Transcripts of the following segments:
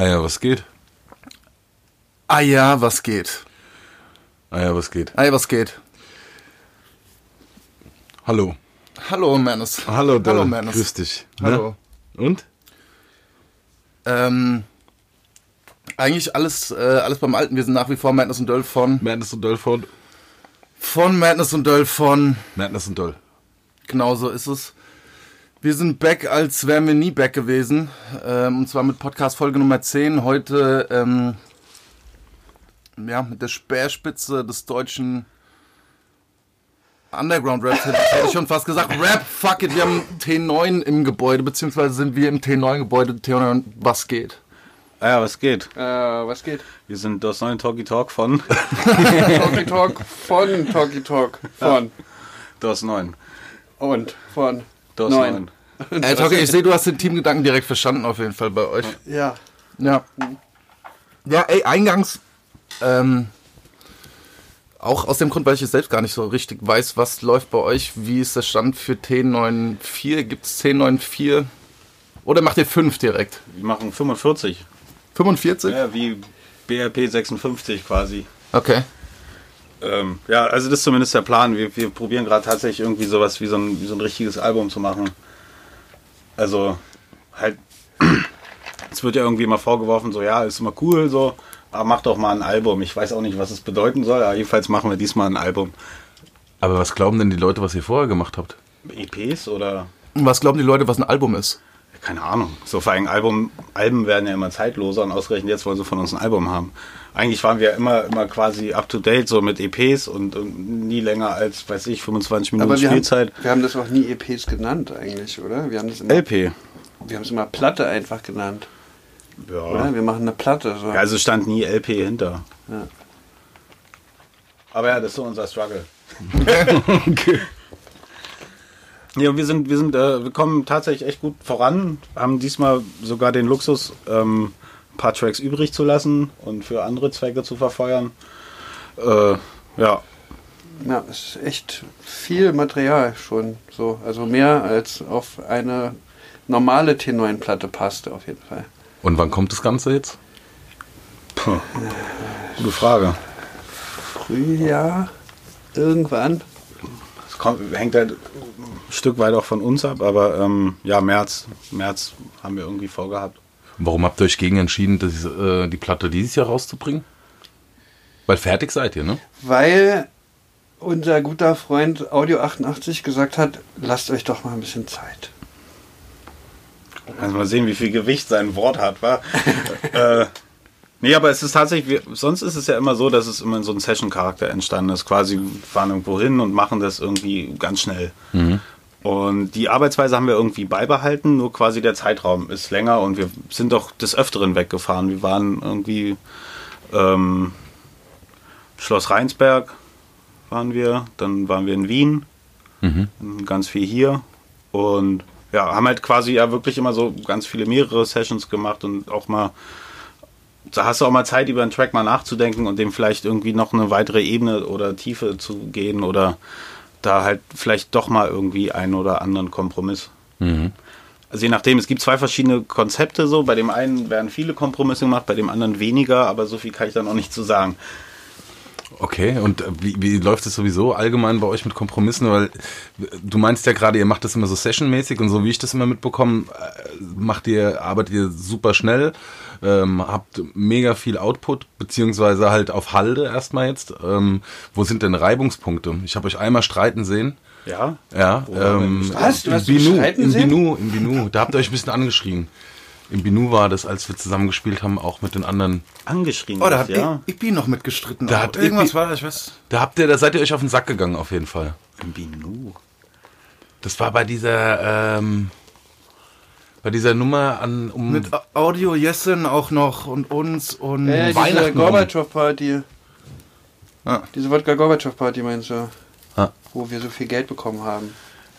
Ah ja, was geht? Ah ja, was geht? Ah ja, was geht? Ah ja, was geht? Hallo. Hallo, Mannes. Hallo, Dell. Hallo, Mannes. Grüß dich. Hallo. Ne? Und? Ähm, eigentlich alles, äh, alles beim Alten. Wir sind nach wie vor Madness und Döll von, Madness und Doll von von Madness und Döll von. Madness und Doll. Genau so ist es. Wir sind back, als wären wir nie back gewesen. Ähm, und zwar mit Podcast Folge Nummer 10. Heute, ähm, ja, mit der Speerspitze des deutschen Underground Rap, hätte ich schon fast gesagt. Rap, fuck it, wir haben T9 im Gebäude, beziehungsweise sind wir im T9-Gebäude. T9, was geht? Ah ja, was geht? Äh, was geht? Wir sind das neue Talkie Talk von Talkie Talk von Talkie Talk von DOS 9. und von DOS Neun. 9. Ey, Tocke, ich sehe, du hast den Teamgedanken direkt verstanden, auf jeden Fall bei euch. ja. Ja. Ja, ey, eingangs, ähm, auch aus dem Grund, weil ich es selbst gar nicht so richtig weiß, was läuft bei euch, wie ist der Stand für T94? Gibt es T94? Oder macht ihr 5 direkt? Wir machen 45. 45? Ja, wie BRP 56 quasi. Okay. Ähm, ja, also das ist zumindest der Plan. Wir, wir probieren gerade tatsächlich irgendwie sowas wie so, ein, wie so ein richtiges Album zu machen. Also halt, es wird ja irgendwie immer vorgeworfen, so ja, ist immer cool, so, aber mach doch mal ein Album. Ich weiß auch nicht, was es bedeuten soll, aber jedenfalls machen wir diesmal ein Album. Aber was glauben denn die Leute, was ihr vorher gemacht habt? EPs oder was glauben die Leute, was ein Album ist? keine Ahnung. So vor allem Album, Alben werden ja immer zeitloser und ausgerechnet jetzt wollen sie von uns ein Album haben. Eigentlich waren wir immer, immer quasi up to date, so mit EPs und, und nie länger als, weiß ich, 25 Minuten Aber wir haben, Spielzeit. wir haben das auch nie EPs genannt eigentlich, oder? Wir haben das immer, LP. wir haben es immer Platte einfach genannt, Ja. oder? Wir machen eine Platte. So. Ja, also stand nie LP hinter. Ja. Aber ja, das ist so unser Struggle. Ja, wir sind, wir sind, äh, wir kommen tatsächlich echt gut voran. Haben diesmal sogar den Luxus, ähm, paar Tracks übrig zu lassen und für andere Zwecke zu verfeuern. Äh, ja, Ja, es ist echt viel Material schon so. Also mehr als auf eine normale T9-Platte passt auf jeden Fall. Und wann kommt das Ganze jetzt? gute Frage. Frühjahr, irgendwann. Es kommt, hängt halt ein Stück weit auch von uns ab, aber ähm, ja, März, März haben wir irgendwie vorgehabt. Warum habt ihr euch gegen entschieden, das, äh, die Platte dieses Jahr rauszubringen? Weil fertig seid ihr, ne? Weil unser guter Freund Audio 88 gesagt hat, lasst euch doch mal ein bisschen Zeit. Also mal sehen, wie viel Gewicht sein Wort hat, wa? äh, nee, aber es ist tatsächlich, sonst ist es ja immer so, dass es immer in so einem Session-Charakter entstanden ist. Quasi fahren irgendwo hin und machen das irgendwie ganz schnell. Und die Arbeitsweise haben wir irgendwie beibehalten, nur quasi der Zeitraum ist länger und wir sind doch des Öfteren weggefahren. Wir waren irgendwie ähm, Schloss Rheinsberg waren wir, dann waren wir in Wien, ganz viel hier und ja, haben halt quasi ja wirklich immer so ganz viele mehrere Sessions gemacht und auch mal da hast du auch mal Zeit, über einen Track mal nachzudenken und dem vielleicht irgendwie noch eine weitere Ebene oder Tiefe zu gehen oder da halt vielleicht doch mal irgendwie einen oder anderen Kompromiss. Also je nachdem, es gibt zwei verschiedene Konzepte so. Bei dem einen werden viele Kompromisse gemacht, bei dem anderen weniger, aber so viel kann ich da noch nicht zu sagen. Okay, und äh, wie, wie läuft es sowieso allgemein bei euch mit Kompromissen? Weil du meinst ja gerade, ihr macht das immer so sessionmäßig und so wie ich das immer mitbekomme, äh, macht ihr, arbeitet ihr super schnell, ähm, habt mega viel Output, beziehungsweise halt auf Halde erstmal jetzt. Ähm, wo sind denn Reibungspunkte? Ich habe euch einmal streiten sehen. Ja? Ja, ähm? Was? Du im hast Binu, streiten im sehen? Binu, im Binu. Da habt ihr euch ein bisschen angeschrien. Im Binu war das, als wir zusammen gespielt haben, auch mit den anderen. Angeschrien. Oh, da hat ja. Ipi noch mitgestritten. Da auch. hat Irgendwas Ipi- war da, ich weiß. Da habt ihr, da seid ihr euch auf den Sack gegangen, auf jeden Fall. Im Binu. Das war bei dieser, ähm, bei dieser Nummer an, um, Mit Audio Jessen auch noch und uns und Ja, ja, diese Weihnachten Gorbatschow-Party. Ah. Diese Wodka-Gorbatschow-Party meinst du? Ah. Wo wir so viel Geld bekommen haben.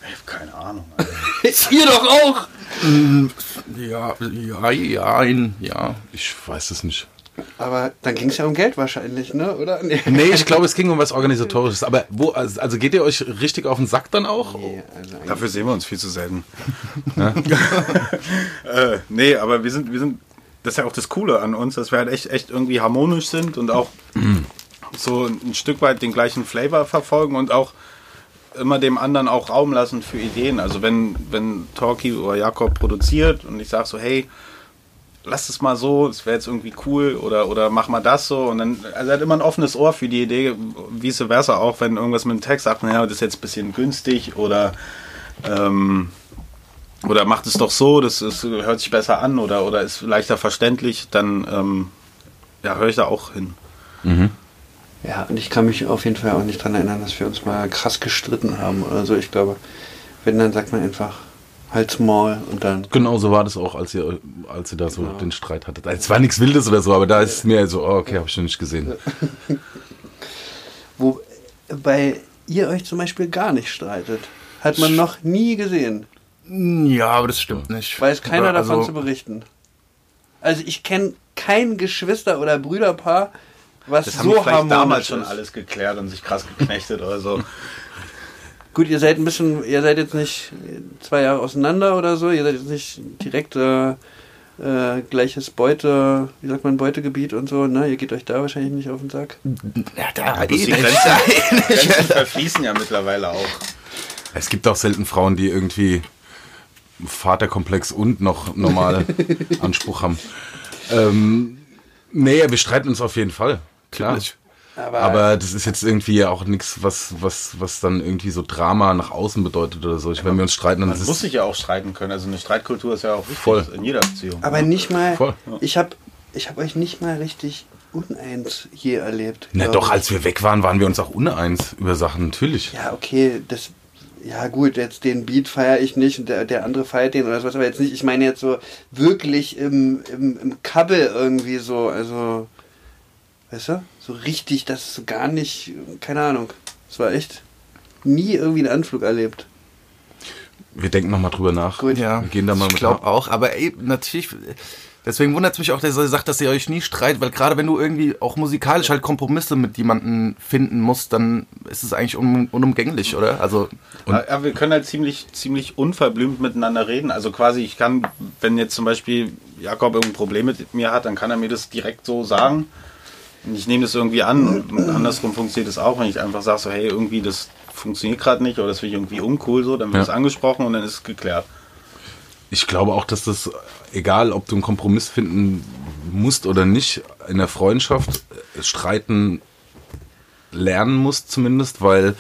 Ich hab keine Ahnung. Ihr doch auch! Ja, ja, ja, ein- ja. ich weiß es nicht. Aber dann ging es ja um Geld wahrscheinlich, ne? Oder? Nee. Nee, ich glaube, es ging um was Organisatorisches. Aber wo, also also geht ihr euch richtig auf den Sack dann auch? Nee, also Dafür sehen wir uns viel zu selten. äh, nee, aber wir sind, wir sind das ist ja auch das Coole an uns, dass wir halt echt, echt irgendwie harmonisch sind und auch so ein Stück weit den gleichen Flavor verfolgen und auch immer dem anderen auch Raum lassen für Ideen. Also wenn, wenn Torki oder Jakob produziert und ich sage so, hey, lass es mal so, es wäre jetzt irgendwie cool oder, oder mach mal das so und dann, also er hat immer ein offenes Ohr für die Idee, vice versa auch, wenn irgendwas mit dem Text sagt, naja, das ist jetzt ein bisschen günstig oder ähm, oder macht es doch so, das ist, hört sich besser an oder, oder ist leichter verständlich, dann ähm, ja, höre ich da auch hin. Ja, und ich kann mich auf jeden Fall auch nicht daran erinnern, dass wir uns mal krass gestritten haben oder so. Ich glaube, wenn, dann sagt man einfach halt's Maul und dann. Genau so war das auch, als ihr, als ihr da so den Streit hattet. Es war nichts Wildes oder so, aber da ist mir so, oh, okay, habe ich schon nicht gesehen. Wobei ihr euch zum Beispiel gar nicht streitet. Hat man noch nie gesehen. Ja, aber das stimmt nicht. Weiß keiner Aber davon also, zu berichten. Also ich kenne kein Geschwister- oder Brüderpaar, was Das haben so wir vielleicht damals schon ist. alles geklärt und sich krass geknechtet oder so. Gut, ihr seid ein bisschen, ihr seid jetzt nicht zwei Jahre auseinander oder so, ihr seid jetzt nicht direkt äh, äh, gleiches Beute, wie sagt man, Beutegebiet und so, ne? Ihr geht euch da wahrscheinlich nicht auf den Sack. Ja, da bloß eh die. Grenzen-. Grenzen verfließen ja mittlerweile auch. Es gibt auch selten Frauen, die irgendwie Vaterkomplex und noch normal Anspruch haben. Ähm, nee, wir streiten uns auf jeden Fall. Klar. Natürlich. Aber, Aber das ist jetzt irgendwie auch nichts, was, was, was dann irgendwie so Drama nach außen bedeutet oder so. Ich, wenn wir uns streiten, dann Man ist muss sich ja auch streiten können. Also eine Streitkultur ist ja auch wichtig Voll. in jeder Beziehung. aber nicht mal, Voll. ich habe ich hab euch nicht mal richtig uneins je erlebt. Na doch, ich. als wir weg waren, waren wir uns auch uneins über Sachen, natürlich. Ja, okay, das. Ja, gut, jetzt den Beat feiere ich nicht und der, der andere feiert den oder sowas, aber jetzt nicht. Ich meine jetzt so wirklich im, im, im Kabel irgendwie so, also. Weißt du? So richtig, das ist so gar nicht. Keine Ahnung. Es war echt nie irgendwie einen Anflug erlebt. Wir denken nochmal drüber nach. Gut. Ja, Wir gehen da mal ich glaube auch, aber ey, natürlich, deswegen wundert es mich auch, dass ihr sagt, dass ihr euch nie streitet, weil gerade wenn du irgendwie auch musikalisch halt Kompromisse mit jemandem finden musst, dann ist es eigentlich un unumgänglich, oder? Also, Ja, ja, wir können halt ziemlich, ziemlich unverblümt miteinander reden. Also quasi, ich kann, wenn jetzt zum Beispiel Jakob irgendein Problem mit mir hat, dann kann er mir das direkt so sagen. Und ich nehme das irgendwie an und andersrum funktioniert es auch, wenn ich einfach sage, so, hey, irgendwie das funktioniert gerade nicht oder das finde ich irgendwie uncool so, dann wird Ja. es angesprochen und dann ist es geklärt. Ich glaube auch, dass das, egal ob du einen Kompromiss finden musst oder nicht, in der Freundschaft äh, streiten lernen musst zumindest, weil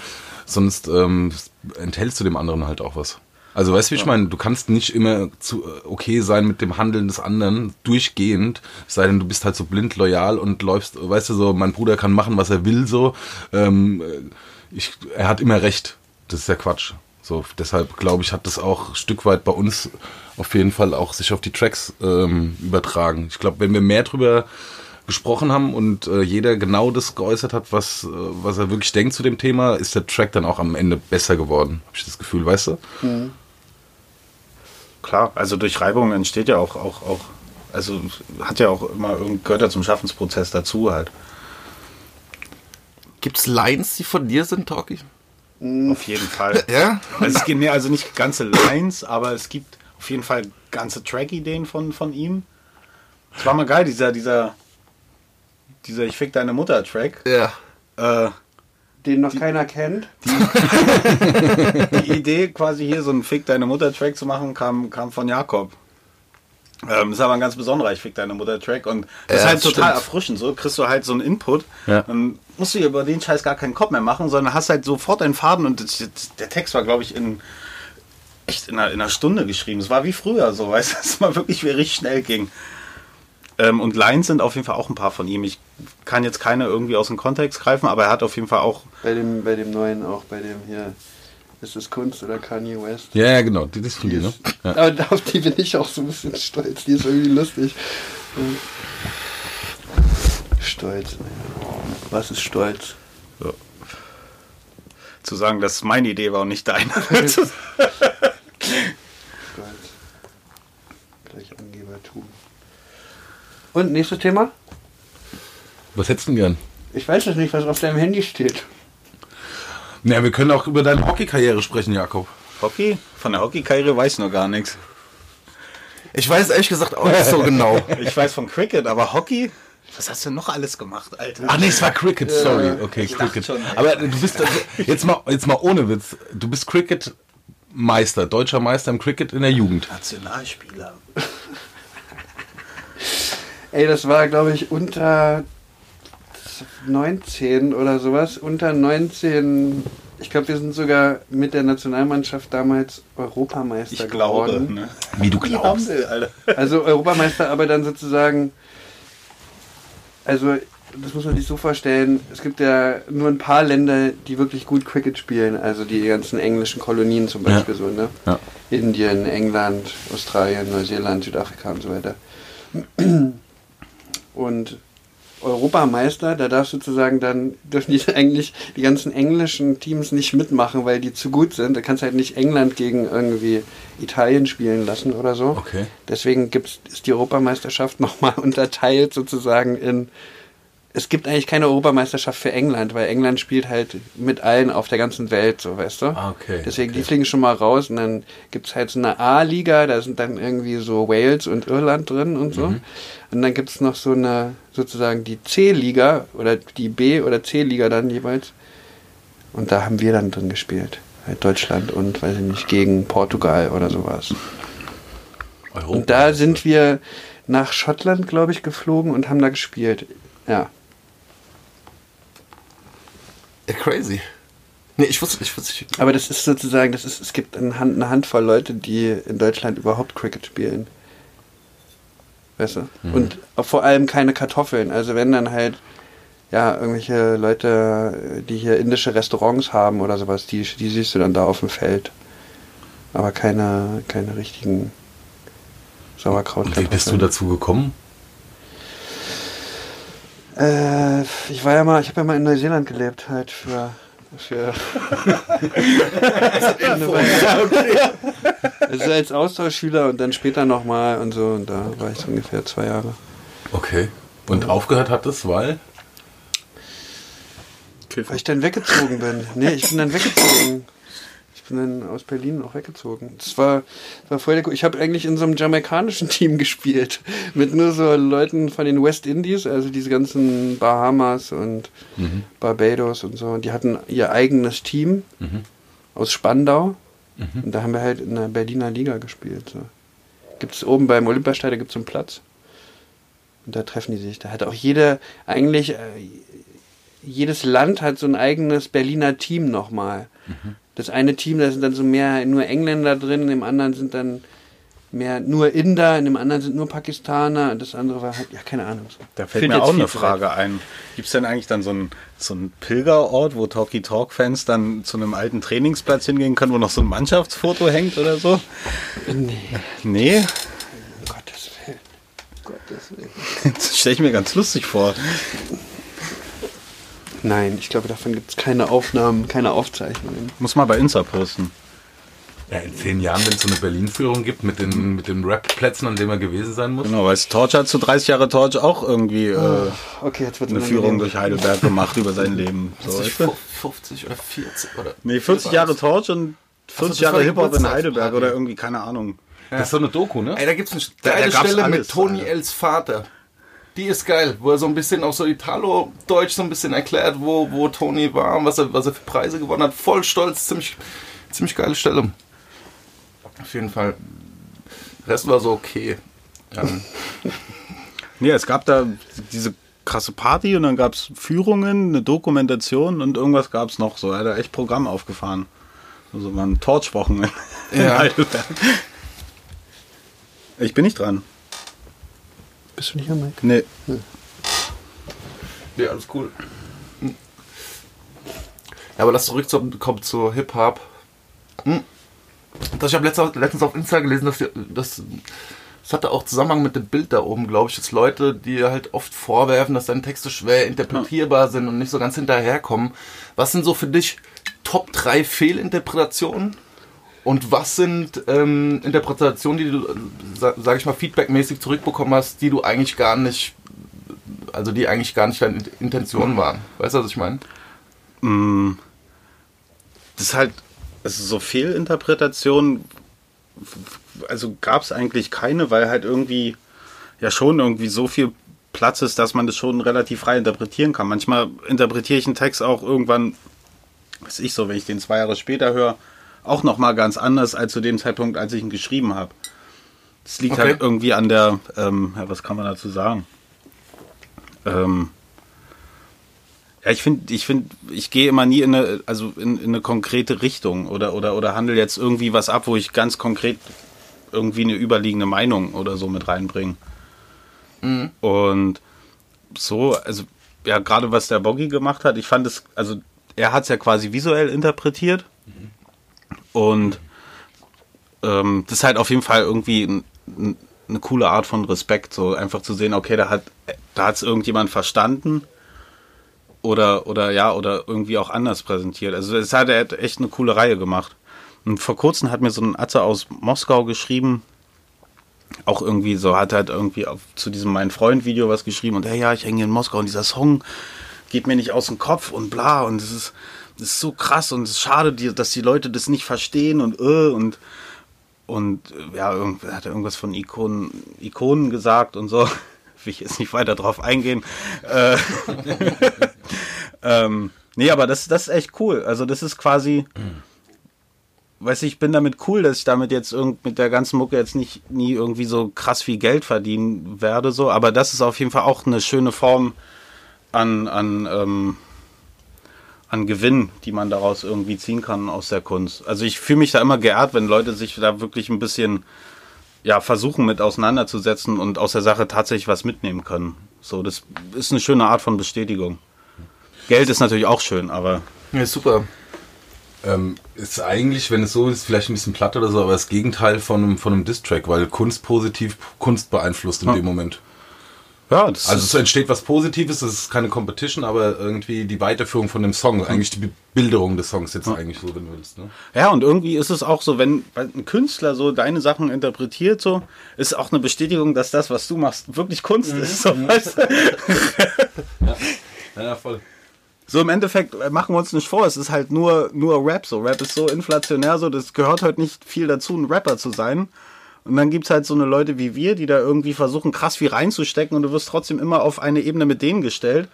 sonst ähm, enthältst du dem anderen halt auch was. Also weißt du, wie ich meine? Du kannst nicht immer zu äh, okay sein mit dem Handeln des anderen durchgehend, es sei denn, du bist halt so blind loyal und läufst, weißt du, so, mein Bruder kann machen, was er will, so. Ähm, äh, ich, er hat immer recht. Das ist ja Quatsch. So, deshalb glaube ich, hat das auch ein Stück weit bei uns auf jeden Fall auch sich auf die Tracks ähm, übertragen. Ich glaube, wenn wir mehr drüber gesprochen haben und äh, jeder genau das geäußert hat, was, äh, was er wirklich denkt zu dem Thema, ist der Track dann auch am Ende besser geworden. Habe ich das Gefühl, weißt du? Klar, also durch Reibung entsteht ja auch, auch, auch, also hat ja auch immer, gehört ja zum Schaffensprozess dazu halt. gibt's Lines, die von dir sind, Talkie? Auf jeden Fall. Ja? Also es gibt mehr, also nicht ganze Lines, aber es gibt auf jeden Fall ganze Track-Ideen von, von ihm. Es war mal geil, dieser, dieser, dieser Ich fick deine Mutter-Track. Ja. Äh, Den noch keiner kennt. die Idee, quasi hier so einen Fick deine Mutter-Track zu machen, kam, kam von Jakob. Ähm, das ist aber ein ganz besonderer Ich fick deine Mutter-Track und das Ja, ist halt das total stimmt. erfrischend. So kriegst du halt so einen Input. Ja. Dann musst du dir über den Scheiß gar keinen Kopf mehr machen, sondern hast halt sofort einen Faden und das, das, der Text war, glaube ich, in echt in einer, in einer Stunde geschrieben. Es war wie früher, so weißt du, dass es mal wirklich wie richtig schnell ging. Ähm, und Lines sind auf jeden Fall auch ein paar von ihm. Ich kann jetzt keine irgendwie aus dem Kontext greifen, aber er hat auf jeden Fall auch Bei dem, bei dem neuen auch, bei dem hier. Ist es Kunst oder Kanye West? Ja, ja, genau. Die, das ist von dir, ne? Ja. Aber auf die bin ich auch so ein bisschen stolz. Die ist irgendwie lustig. Stolz. Was ist Stolz? zu sagen, dass es meine Idee war und nicht deine. Stolz. Gleich Angebertum. Und nächstes Thema? Was hättest du denn gern? Ich weiß es nicht, was auf deinem Handy steht. Naja, wir können auch über deine Hockeykarriere sprechen, Jakob. Hockey? Von der Hockeykarriere weiß ich noch gar nichts. Ich weiß ehrlich gesagt auch nicht so genau. Ich weiß von Cricket, aber Hockey? Was hast du noch alles gemacht, Alter? Ach nee, es war Cricket, sorry. Okay, Ich Cricket. schon. Aber du bist also, jetzt mal jetzt mal ohne Witz. Du bist Cricket Meister, deutscher Meister im Cricket in der Jugend. Nationalspieler. Ey, das war, glaube ich, unter 19 oder sowas. Unter 19. Ich glaube, wir sind sogar mit der Nationalmannschaft damals Europameister Ich glaube. geworden. Ne? Wie du glaubst. Alter. Also Europameister, aber dann sozusagen. Also, das muss man sich so vorstellen. Es gibt ja nur ein paar Länder, die wirklich gut Cricket spielen. Also die ganzen englischen Kolonien zum Ja. Beispiel so, ne? Ja. Indien, England, Australien, Neuseeland, Südafrika und so weiter. Und Europameister, da darf sozusagen dann, dürfen die eigentlich die ganzen englischen Teams nicht mitmachen, weil die zu gut sind. Da kannst du halt nicht England gegen irgendwie Italien spielen lassen oder so. Okay. Deswegen gibt's, ist die Europameisterschaft nochmal unterteilt sozusagen in. Es gibt eigentlich keine Europameisterschaft für England, weil England spielt halt mit allen auf der ganzen Welt, so weißt du. Ah, okay, Deswegen, die okay. fliegen schon mal raus und dann gibt's halt so eine A-Liga, da sind dann irgendwie so Wales und Irland drin und so. Mhm. Und dann gibt's noch so eine, sozusagen die C-Liga oder die B- oder C-Liga dann jeweils. Und da haben wir dann drin gespielt. Halt Deutschland und, weiß ich nicht, gegen Portugal oder sowas. Europa. Und da sind wir nach Schottland, glaube ich, geflogen und haben da gespielt. Ja. Ja, crazy. Nee, ich wusste, ich wusste. Aber das ist sozusagen, das ist, es gibt eine, Hand, eine Handvoll Leute, die in Deutschland überhaupt Cricket spielen. Weißt du? Und auch vor allem keine Kartoffeln. Also wenn dann halt, ja, irgendwelche Leute, die hier indische Restaurants haben oder sowas, die, die siehst du dann da auf dem Feld. Aber keine, keine richtigen Sauerkraut. Und wie bist du dazu gekommen? Äh, ich war ja mal, ich habe ja mal in Neuseeland gelebt, halt für. für. Also als Austauschschüler und dann später nochmal und so. Und da war ich so ungefähr zwei Jahre. Okay. Und aufgehört hat es, weil? Weil ich dann weggezogen bin. Nee, ich bin dann weggezogen. Bin dann aus Berlin auch weggezogen. Das war, war voll der, Gu- Ich habe eigentlich in so einem jamaikanischen Team gespielt. Mit nur so Leuten von den West Indies, also diese ganzen Bahamas und Barbados und so. Und die hatten ihr eigenes Team aus Spandau. Und da haben wir halt in der Berliner Liga gespielt. So. Gibt es oben beim Olympiastadion gibt's so einen Platz. Und da treffen die sich. Da hat auch jeder eigentlich. Äh, jedes Land hat so ein eigenes Berliner Team nochmal. Das eine Team, da sind dann so mehr nur Engländer drin, im anderen sind dann mehr nur Inder, in dem anderen sind nur Pakistaner, und das andere war halt, ja, keine Ahnung. So. Da fällt Führt mir auch eine Frage ein. Gibt es denn eigentlich dann so einen so einen Pilgerort, wo Talkie Talk Fans dann zu einem alten Trainingsplatz hingehen können, wo noch so ein Mannschaftsfoto hängt oder so? Nee, Nee, um Gottes Willen. Um Gottes Willen. das stelle ich mir ganz lustig vor. Nein, ich glaube, davon gibt es keine Aufnahmen, keine Aufzeichnungen. Muss mal bei Insta posten. Ja, in zehn Jahren, wenn es so eine Berlin-Führung gibt mit den, mit den Rap-Plätzen, an denen man gewesen sein muss. Genau, weil Torch hat zu 30 Jahre Torch auch irgendwie äh, Okay, jetzt wird eine Führung durch Heidelberg gemacht über sein Leben. So, weißt du? 50 oder 40 oder. Nee, 40 Jahre Torch und 40 das war Jahre Hip-Hop in. Heidelberg oder irgendwie, keine Ahnung. Das ist so eine Doku, ne? Ey, da gibt's eine Da- da geile gab's Stelle alles, mit Tony. Els Vater. Die ist geil, wo er so ein bisschen auch so Italo-Deutsch so ein bisschen erklärt, wo, wo Tony war und was er, was er für Preise gewonnen hat. Voll stolz, ziemlich, ziemlich geile Stelle. Auf jeden Fall. Rest war so okay. Ja. Nee, es gab da diese krasse Party und dann gab es Führungen, eine Dokumentation und irgendwas gab es noch so. Er hat da echt Programm aufgefahren. Also waren Torchwochen in Ja. Heidelberg. Ich bin nicht dran. Bist du nicht am Mike? Nee. ja, alles cool. Hm. Ja, aber lass zurückkommen zu Hip-Hop. Hm. Das, ich habe letztens, letztens auf Insta gelesen, dass die- das, das hatte auch Zusammenhang mit dem Bild da oben, glaube ich, dass Leute, die halt oft vorwerfen, dass deine Texte schwer interpretierbar sind und nicht so ganz hinterherkommen. Was sind so für dich Top 3 Fehlinterpretationen? Und was sind ähm, Interpretationen, die du, sa- sag ich mal, feedbackmäßig zurückbekommen hast, die du eigentlich gar nicht, also die eigentlich gar nicht deine Intention waren? Weißt du, was ich meine? Mm, Das ist halt, ist so Fehlinterpretation, also gab es eigentlich keine, weil halt irgendwie ja schon irgendwie so viel Platz ist, dass man das schon relativ frei interpretieren kann. Manchmal interpretiere ich einen Text auch irgendwann, weiß ich so, wenn ich den zwei Jahre später höre, auch nochmal ganz anders als zu dem Zeitpunkt, als ich ihn geschrieben habe. Das liegt Okay. halt irgendwie an der, ähm, ja, was kann man dazu sagen? Ähm, ja, ich finde, ich finde, ich gehe immer nie in eine, also in, in eine konkrete Richtung oder, oder, oder handle jetzt irgendwie was ab, wo ich ganz konkret irgendwie eine überliegende Meinung oder so mit reinbringe. Und so, also ja, gerade was der Boggy gemacht hat, ich fand es, also er hat es ja quasi visuell interpretiert und ähm, das ist halt auf jeden Fall irgendwie ein, ein, eine coole Art von Respekt, so einfach zu sehen, okay, da hat da hat es irgendjemand verstanden oder oder ja oder irgendwie auch anders präsentiert. Also es hat er echt eine coole Reihe gemacht. Und vor kurzem hat mir so ein Atze aus Moskau geschrieben, auch irgendwie so, hat halt irgendwie auf, zu diesem Mein Freund-Video was geschrieben und hey, ja, ich hänge in Moskau und dieser Song geht mir nicht aus dem Kopf und bla und es ist, ist so krass und es ist schade, dass die Leute das nicht verstehen und äh, und und äh, ja, hat er irgendwas von Ikonen, Ikonen gesagt und so. Will ich jetzt nicht weiter drauf eingehen. Äh, ähm, nee, aber das, das ist echt cool. Also das ist quasi, weiß ich, ich bin damit cool, dass ich damit jetzt irgend mit der ganzen Mucke jetzt nicht nie irgendwie so krass viel Geld verdienen werde, so. Aber das ist auf jeden Fall auch eine schöne Form an, an, ähm, an Gewinn, die man daraus irgendwie ziehen kann aus der Kunst. Also ich fühle mich da immer geehrt, wenn Leute sich da wirklich ein bisschen ja, versuchen mit auseinanderzusetzen und aus der Sache tatsächlich was mitnehmen können. So, das ist eine schöne Art von Bestätigung. Geld ist natürlich auch schön, aber Ja, super. Ähm, ist eigentlich, wenn es so ist, vielleicht ein bisschen platt oder so, aber das Gegenteil von einem, von einem Distrack, weil Kunst positiv Kunst beeinflusst in Ja. dem Moment. Ja, Also es entsteht was Positives, es ist keine Competition, aber irgendwie die Weiterführung von dem Song, eigentlich die Bebilderung des Songs jetzt eigentlich so, wenn du willst. Ne? ja, und irgendwie ist es auch so, wenn ein Künstler so deine Sachen interpretiert, so, ist auch eine Bestätigung, dass das, was du machst, wirklich Kunst ist. So, weißt du? Ja, voll. So im Endeffekt äh, machen wir uns nicht vor, es ist halt nur, nur Rap so. Rap ist so inflationär, so das gehört heute nicht viel dazu, ein Rapper zu sein. Und dann gibt's halt so eine Leute wie wir, die da irgendwie versuchen, krass viel reinzustecken und du wirst trotzdem immer auf eine Ebene mit denen gestellt.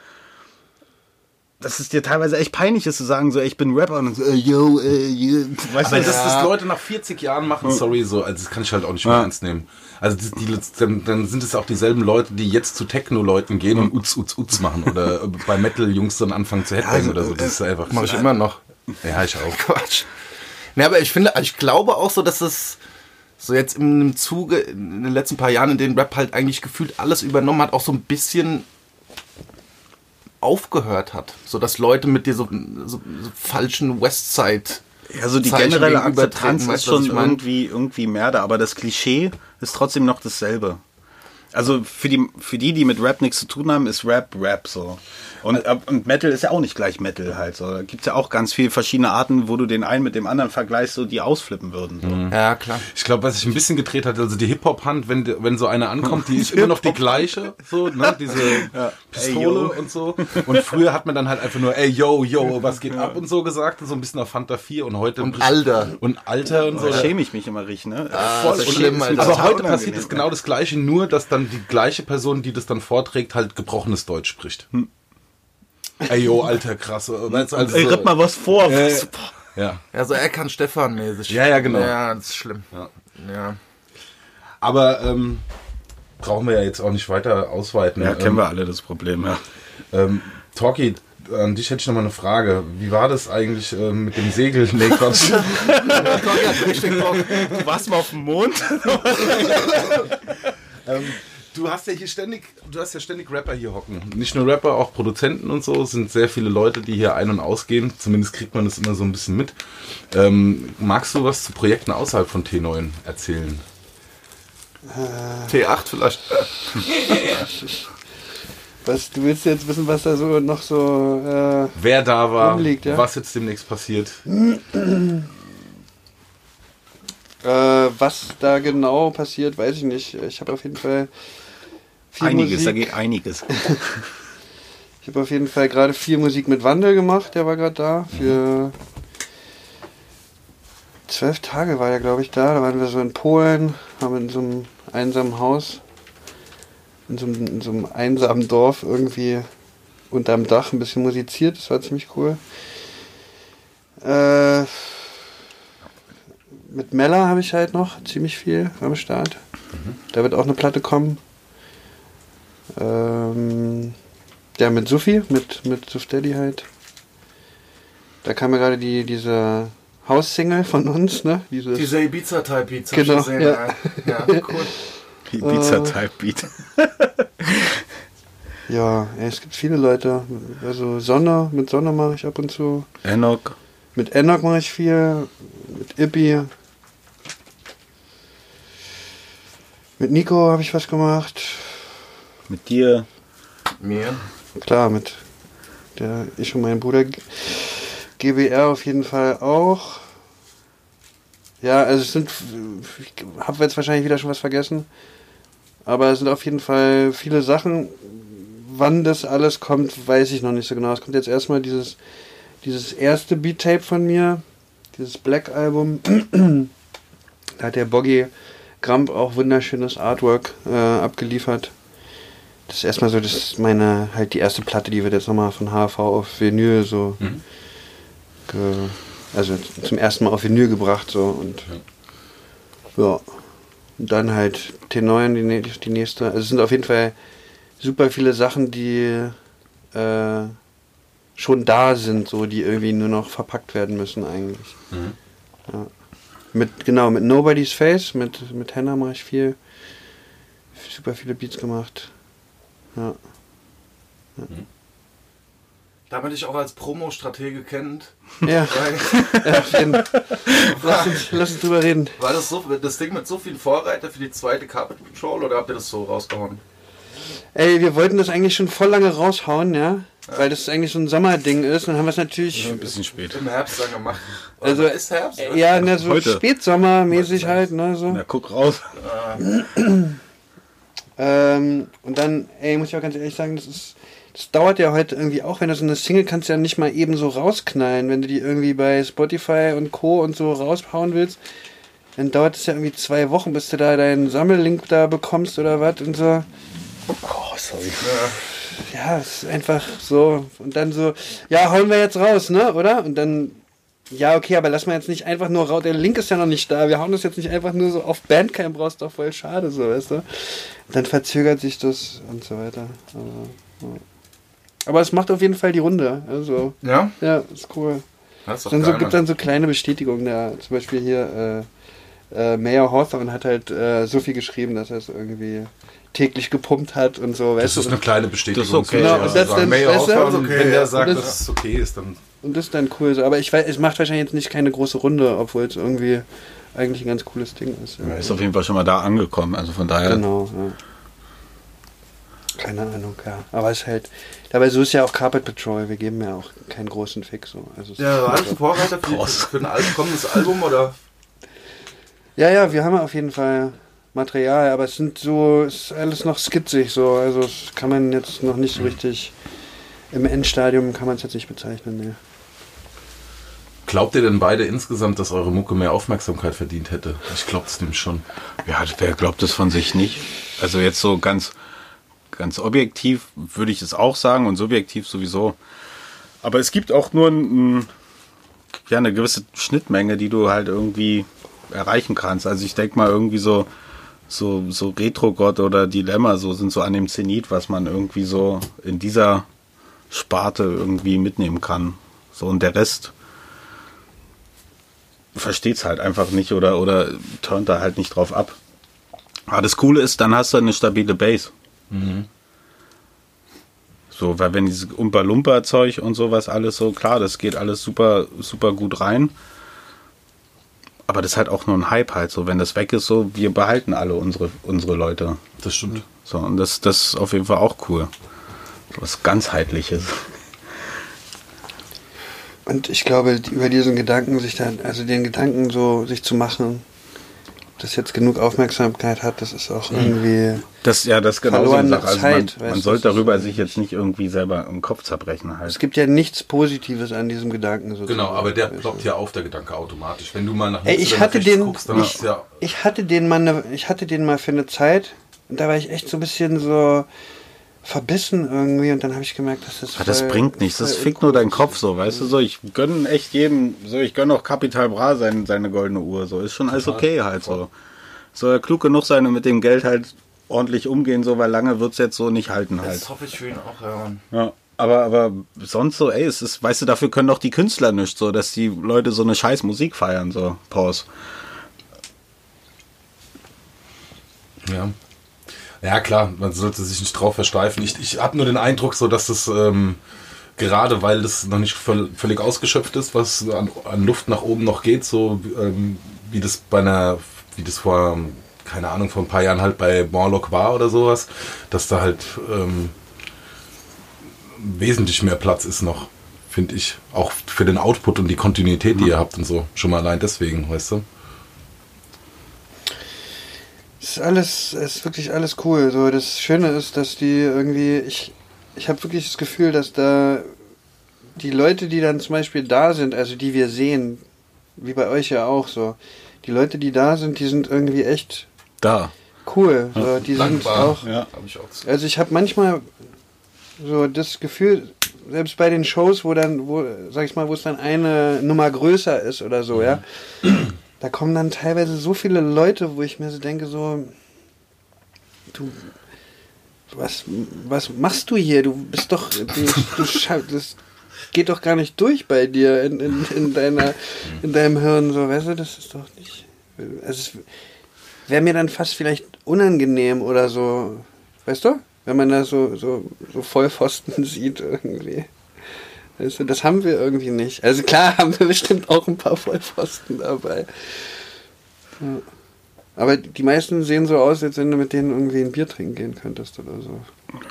Dass es dir teilweise echt peinlich ist zu sagen, so, ich bin Rapper und so, äh, yo, äh, yo. Weißt Aber du, dass das das Leute nach 40 Jahren machen, sorry, so, also das kann ich halt auch nicht mehr Ja. ernst nehmen. Also die, die, dann, dann sind es auch dieselben Leute, die jetzt zu Techno-Leuten gehen und Uts, Uts, Uts machen oder bei Metal-Jungs dann anfangen zu Headbangen oder so. Das ist einfach. Mache ich immer noch. Ja, ich auch. Quatsch. Ne, aber ich finde, ich glaube auch so, dass es so jetzt im Zuge in den letzten paar Jahren, in denen Rap halt eigentlich gefühlt alles übernommen hat, auch so ein bisschen aufgehört hat. So dass Leute mit dir so, so, so falschen Westside Ja, so die Zeichen generelle Akzeptanz ist schon irgendwie, irgendwie mehr da, aber das Klischee ist trotzdem noch dasselbe. Also für die, für die, die mit Rap nichts zu tun haben, ist Rap Rap so. Und, äh, und Metal ist ja auch nicht gleich Metal halt. So. Da gibt's ja auch ganz viele verschiedene Arten, wo du den einen mit dem anderen vergleichst, so die ausflippen würden. So. Ja, klar. Ich glaube, was sich ein bisschen gedreht hat, also die Hip-Hop-Hand, wenn, wenn so eine ankommt, die ist immer noch die gleiche, so, ne, diese Pistole Ey, und so. Und früher hat man dann halt einfach nur, ey, yo, yo, was geht ab und so gesagt, so ein bisschen auf Fanta 4 und heute. Und Alter. Und Alter und so. Da schäme ich mich immer richtig, ne? voll Das ist schlimm, Alter. Aber heute passiert es genau das Gleiche, nur dass dann die gleiche Person, die das dann vorträgt, halt gebrochenes Deutsch spricht. Ey, yo, alter, krass. Weißt du, Also Ey, so, ripp mal was vor. Äh, ja. Ja, so er kann Stefan mäßig. Ja, ja, genau. Ja, das ist schlimm. Ja. Ja. Aber ähm, brauchen wir ja jetzt auch nicht weiter ausweiten. ja, kennen ähm, wir alle das Problem, ja. Ähm, Talkie, an dich hätte ich noch mal eine Frage. Wie war das eigentlich ähm, mit dem Segel? Nee, Quatsch. Du warst mal auf dem Mond? ähm, du hast ja hier ständig, du hast ja ständig Rapper hier hocken. Nicht nur Rapper, auch Produzenten und so. Es sind sehr viele Leute, die hier ein- und ausgehen. Zumindest kriegt man das immer so ein bisschen mit. Ähm, magst du was zu Projekten außerhalb von T9 erzählen? T8 vielleicht. Was, du willst jetzt wissen, was da so noch so. Äh, Wer da war, Rumliegt, ja. was jetzt demnächst passiert. äh, was da genau passiert, weiß ich nicht. Ich habe auf jeden Fall Einiges, da Musik. geht einiges. Ich habe auf jeden Fall gerade viel Musik mit Wandel gemacht, der war gerade da. Für zwölf Tage war er, glaube ich, da. Da waren wir so in Polen, haben in so einem einsamen Haus, in so einem, in so einem einsamen Dorf irgendwie unterm Dach ein bisschen musiziert. Das war ziemlich cool. Äh, mit Mella habe ich halt noch ziemlich viel am Start. Da wird auch eine Platte kommen. Ähm, ja, mit Sophie, mit, mit Suf Daddy halt. Da kam ja gerade die, diese Haussingle von uns, ne? Diese, Diese ich Genau, gesehen, ja. ja. ja, cool. Ibiza-Type-Beat. ja, ey, es gibt viele Leute. Also Sonne, mit Sonne mache ich ab und zu. Enoch. Mit Enoch mache ich viel. Mit Ippy. Mit Nico habe ich was gemacht. Mit dir. Mir. Klar, mit der ich und mein Bruder GBR auf jeden Fall auch. Ja, also es sind, ich habe jetzt wahrscheinlich wieder schon was vergessen, aber es sind auf jeden Fall viele Sachen. Wann das alles kommt, weiß ich noch nicht so genau. Es kommt jetzt erstmal dieses, dieses erste Beat-Tape von mir, dieses Black-Album. da hat der Boggy Gramp auch wunderschönes Artwork äh, abgeliefert. Das ist erstmal so, das ist meine, halt die erste Platte, die wird jetzt nochmal von HV auf Vinyl so, ge, also zum ersten Mal auf Vinyl gebracht so und ja. Und dann halt T9, die, nä- die nächste. Also es sind auf jeden Fall super viele Sachen, die äh, schon da sind, so die irgendwie nur noch verpackt werden müssen eigentlich. Ja. Mit, genau, mit Nobody's Face, mit, mit Henna mache ich viel. Super viele Beats gemacht. Ja. Damit ich auch als Promo-Stratege kennt. Ja, Weil, ja lass, uns, lass uns drüber reden. war das so, das Ding mit so vielen Vorreiter für die zweite Carpet Patrol oder habt ihr das so rausgehauen? Ey, wir wollten das eigentlich schon voll lange raushauen, ja. Weil das eigentlich so ein Sommerding ist. Dann haben wir es natürlich. Ein bisschen spät. Im Herbst dann gemacht. Also, Oder ist Herbst? oder? Ja, ne, so Heute. Spätsommermäßig halt, ne, so. Na, guck raus. Ähm, und dann, ey, muss ich auch ganz ehrlich sagen, das ist, das dauert ja heute irgendwie auch, wenn du so eine Single kannst du ja nicht mal eben so rausknallen, wenn du die irgendwie bei Spotify und Co. und so raushauen willst, dann dauert es ja irgendwie zwei Wochen, bis du da deinen Sammellink da bekommst oder was und so. Oh, sorry. Ja, es ist einfach so. Und dann so, ja, hauen wir jetzt raus, ne, oder? Und dann, ja, okay, aber lass mal jetzt nicht einfach nur raus. Der Link ist ja noch nicht da. Wir hauen das jetzt nicht einfach nur so auf Bandcamp raus, doch voll schade, so, weißt du? Dann verzögert sich das und so weiter. Aber, ja. aber es macht auf jeden Fall die Runde. Also, Ja? ja, ist cool. Das ist Dann so, gibt dann so kleine Bestätigungen da. Zum Beispiel hier, äh, äh, Mayor Hawthorne hat halt äh, so viel geschrieben, dass er es irgendwie täglich gepumpt hat und so, weißt Das ist du? eine kleine Bestätigung. Das ist okay. Genau, mal und das dann- Mayor weißt du, Hawthorne, okay, wenn ja. der sagt, dass das- es okay ist, dann Und das ist dann cool so. Aber ich weiß, es macht wahrscheinlich jetzt nicht keine große Runde, obwohl es irgendwie eigentlich ein ganz cooles Ding ist. Ja. Ist auf jeden Fall schon mal da angekommen. Also von daher. Genau, ja. Keine Ahnung, ja. Aber es ist halt. Dabei so ist ja auch Carpet Patrol. Wir geben ja auch keinen großen Fick so. Also Ja, war das ein Vorreiter für, Krass. für ein Al kommendes Album oder? ja, ja, wir haben auf jeden Fall Material, aber es sind so, es ist alles noch skizzig so. Also das kann man jetzt noch nicht so richtig. Im Endstadium kann man es jetzt nicht bezeichnen, ne. Glaubt ihr denn beide insgesamt, dass eure Mucke mehr Aufmerksamkeit verdient hätte? Ich glaube es nämlich schon. Ja, wer glaubt es von sich nicht? Also jetzt so ganz, ganz objektiv würde ich es auch sagen und subjektiv sowieso. Aber es gibt auch nur ein, ein- ja, eine gewisse Schnittmenge, die du halt irgendwie erreichen kannst. Also ich denke mal irgendwie so, so, so Retro-Gott oder Dilemma so sind so an dem Zenit, was man irgendwie so in dieser Sparte irgendwie mitnehmen kann. So und der Rest versteht's halt einfach nicht oder, oder turnt da halt nicht drauf ab. Aber das Coole ist, dann hast du eine stabile Base. So, weil wenn dieses Umpa-Lumpa-Zeug und sowas alles so, klar, das geht alles super, super gut rein. Aber das ist halt auch nur ein Hype halt so. Wenn das weg ist, so, wir behalten alle unsere, unsere Leute. Das stimmt. So, und das, das ist auf jeden Fall auch cool. Was ganzheitliches. Und ich glaube, über diesen Gedanken sich dann, also den Gedanken so sich zu machen, das jetzt genug Aufmerksamkeit hat, das ist auch irgendwie. Das, ja, das ist genau so eine Sache. Also Zeit, man, man sollte darüber sich jetzt nicht irgendwie selber im Kopf zerbrechen Es halt. gibt ja nichts Positives an diesem Gedanken sozusagen. Genau, aber der Weißt ploppt ja auf, der Gedanke automatisch. Wenn du mal nach Ey, links ich oder nach hatte den- guckst, dann ich- ja Ich hatte den mal, ne, ich hatte den mal für eine Zeit und da war ich echt so ein bisschen so verbissen irgendwie und dann habe ich gemerkt, dass das Aber das voll- bringt nichts, das fickt nur deinen Kopf so, weißt du so. Ich gönne echt jedem, so ich gönne auch Capital Bra sein, seine goldene Uhr, so ist schon alles okay halt so. Soll er klug genug sein und mit dem Geld halt ordentlich umgehen, so, weil lange wird's jetzt so nicht halten halt. Das hoffe ich für ihn auch, ja. Mann. Ja. Aber, aber sonst so, ey, es ist, weißt du, dafür können doch die Künstler nicht so, dass die Leute so eine scheiß Musik feiern, so, Pause. Ja. Ja, klar, man sollte sich nicht drauf versteifen. Ich, ich habe nur den Eindruck, so dass das ähm, gerade, weil das noch nicht völ völlig ausgeschöpft ist, was an, an Luft nach oben noch geht, so ähm, wie das bei einer, wie das vor, keine Ahnung, vor ein paar Jahren halt bei Morlock war oder sowas, dass da halt ähm, wesentlich mehr Platz ist noch, finde ich. Auch für den Output und die Kontinuität, die ihr habt und so. Schon mal allein deswegen, weißt du? Es ist alles, es ist wirklich alles cool. So, das Schöne ist, dass die irgendwie, ich, ich habe wirklich das Gefühl, dass da die Leute, die dann zum Beispiel da sind, also die wir sehen, wie bei euch ja auch so, die Leute, die da sind, die sind irgendwie echt Da. cool. So, die sind auch, Ja. Hab ich auch also ich habe manchmal so das Gefühl, selbst bei den Shows, wo dann, wo, sag ich mal, wo es dann eine Nummer größer ist oder so, ja, da kommen dann teilweise so viele Leute, wo ich mir so denke, so, du, was, was machst du hier? Du bist doch, du, du das geht doch gar nicht durch bei dir in, in, in deiner, in deinem Hirn, so, weißt du, das ist doch nicht, also es wäre mir dann fast vielleicht unangenehm oder so, weißt du? Wenn man da so, so, so Vollpfosten sieht irgendwie. Weißt du, das haben wir irgendwie nicht. Also klar haben wir bestimmt auch ein paar Vollpfosten dabei. Ja. Aber die meisten sehen so aus, als wenn du mit denen irgendwie ein Bier trinken gehen könntest oder so.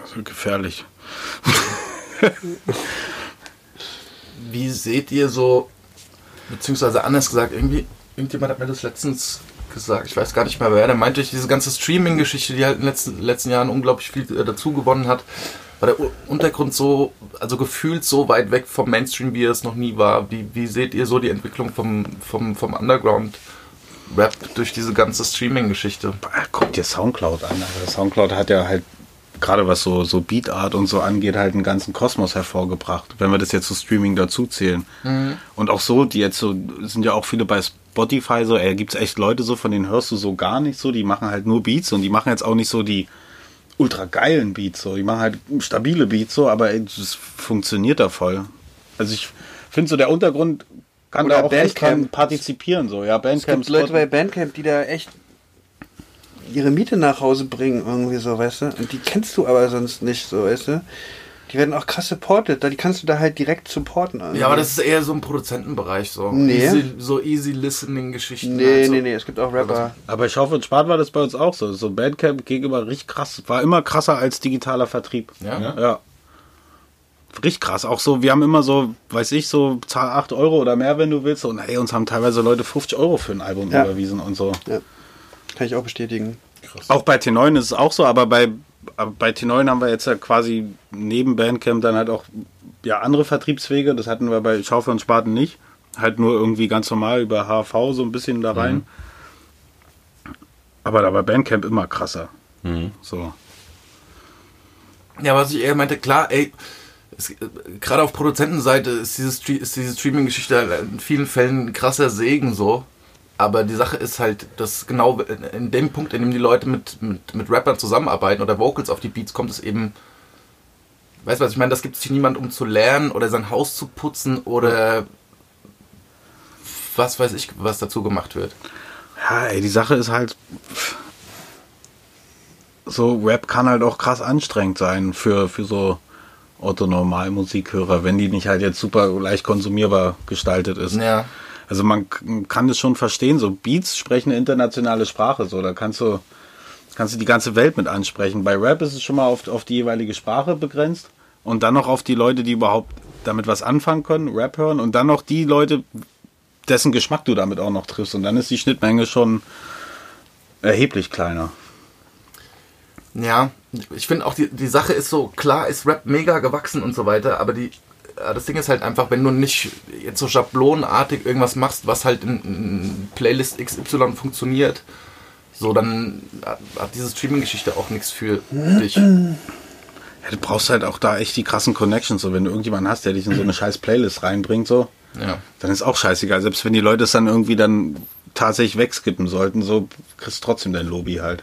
Das wird gefährlich. Wie seht ihr so, beziehungsweise anders gesagt, irgendwie, irgendjemand hat mir das letztens gesagt, ich weiß gar nicht mehr wer, der meinte, diese ganze Streaming-Geschichte, die halt in den letzten, letzten Jahren unglaublich viel äh, dazu gewonnen hat, war der Untergrund so, also gefühlt so weit weg vom Mainstream, wie er es noch nie war. Wie, wie seht ihr so die Entwicklung vom, vom, vom Underground-Rap durch diese ganze Streaming-Geschichte? Ah, Guck dir Soundcloud an. Also Soundcloud hat ja halt gerade was so, so Beatart und so angeht, halt einen ganzen Kosmos hervorgebracht, wenn wir das jetzt zu Streaming dazu zählen. Und auch so, die jetzt so, sind ja auch viele bei Spotify so, ey, gibt's echt Leute so, von denen hörst du so gar nicht so, die machen halt nur Beats und die machen jetzt auch nicht so die ultra geilen Beats so, die machen halt stabile Beats so, aber das funktioniert da voll. Also ich finde so, der Untergrund kann Oder da auch Bandcamp. partizipieren so, ja, Es Bandcamp, gibt Leute bei Bandcamp, die da echt ihre Miete nach Hause bringen, irgendwie so, weißt du? Und die kennst du aber sonst nicht, so, weißt du? Die werden auch krass supported, da- die kannst du da halt direkt supporten. irgendwie. Ja, aber das ist eher so im Produzentenbereich, so. Nee. Easy, so easy listening-Geschichten. Nee, halt so. nee, nee, es gibt auch Rapper. Aber ich hoffe, und Spart war das bei uns auch so. So Bandcamp gegenüber richtig krass. War immer krasser als digitaler Vertrieb. Ja? Ja. Ja. Richtig krass. Auch so, wir haben immer so, weiß ich, so, zahl 8 Euro oder mehr, wenn du willst. Und ey, uns haben teilweise Leute 50 Euro für ein Album Ja. überwiesen und so. Ja. Kann ich auch bestätigen. Auch bei T9 ist es auch so, aber bei, bei T9 haben wir jetzt ja quasi neben Bandcamp dann halt auch ja, andere Vertriebswege. Das hatten wir bei Schaufel und Spaten nicht. Halt nur irgendwie ganz normal über HV so ein bisschen da rein. Aber da war Bandcamp immer krasser. So. Ja, was ich eher meinte, klar, ey, gerade auf Produzentenseite ist diese, Stre ist diese Streaming-Geschichte in vielen Fällen ein krasser Segen so. Aber die Sache ist halt, dass genau in, dem Punkt, in dem die Leute mit, mit, mit Rappern zusammenarbeiten oder Vocals auf die Beats kommt es eben. Weißt du was, ich meine, das gibt sich niemand, um zu lernen oder sein Haus zu putzen oder was weiß ich, was dazu gemacht wird. Ja, ey, die Sache ist halt. So, Rap kann halt auch krass anstrengend sein für, für so Otto-Normal-Musikhörer, wenn die nicht halt jetzt super leicht konsumierbar gestaltet ist. Ja. Also man kann das schon verstehen, so Beats sprechen eine internationale Sprache, so da kannst du kannst du die ganze Welt mit ansprechen. Bei Rap ist es schon mal auf, auf die jeweilige Sprache begrenzt und dann noch auf die Leute, die überhaupt damit was anfangen können, Rap hören und dann noch die Leute, dessen Geschmack du damit auch noch triffst und dann ist die Schnittmenge schon erheblich kleiner. Ja, ich finde auch die, die Sache ist so, klar ist Rap mega gewachsen und so weiter, aber die, das Ding ist halt einfach, wenn du nicht jetzt so schablonenartig irgendwas machst, was halt in, in Playlist XY funktioniert, so dann hat, hat diese Streaming-Geschichte auch nichts für dich. Ja, du brauchst halt auch da echt die krassen Connections. So, wenn du irgendjemanden hast, der dich in so eine scheiß Playlist reinbringt, so, Ja. dann ist auch scheißegal. Selbst wenn die Leute es dann irgendwie dann tatsächlich wegskippen sollten, so kriegst du trotzdem dein Lobby halt.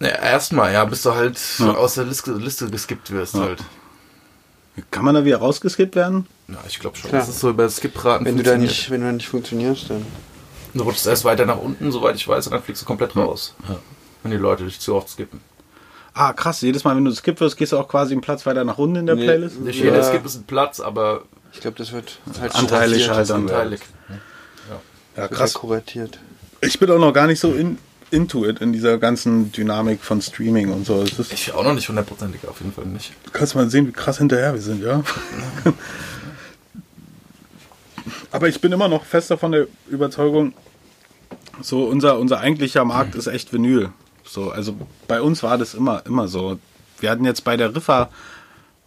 ja Erstmal, ja, bis du halt Ja. aus der Liste, Liste geskippt wirst Ja. halt. Kann man da wieder rausgeskippt werden? Ja, ich glaube schon. Klar. Das ist so über Skipraten Wenn du da nicht, wenn du da nicht funktionierst, dann. Du rutschst erst weiter nach unten, soweit ich weiß, und dann fliegst du komplett raus. Wenn die Leute dich zu oft skippen. Ah, krass. Jedes Mal, wenn du skippt wirst, gehst du auch quasi einen Platz weiter nach unten in der Nee. Playlist? Nicht Ja. jeder Skip ist ein Platz, aber Ich glaube, das wird halt Anteilig halt dann. anteilig. Ja, krass. halt kuratiert. Ich bin auch noch gar nicht so in, into it, in dieser ganzen Dynamik von Streaming und so. Es ist, Ich auch noch nicht hundertprozentig, auf jeden Fall nicht. kannst mal sehen, wie krass hinterher wir sind, ja. Aber ich bin immer noch fest davon der Überzeugung, so unser, unser eigentlicher Markt ist echt Vinyl. So, also bei uns war das immer, immer so. Wir hatten jetzt bei der Riffa,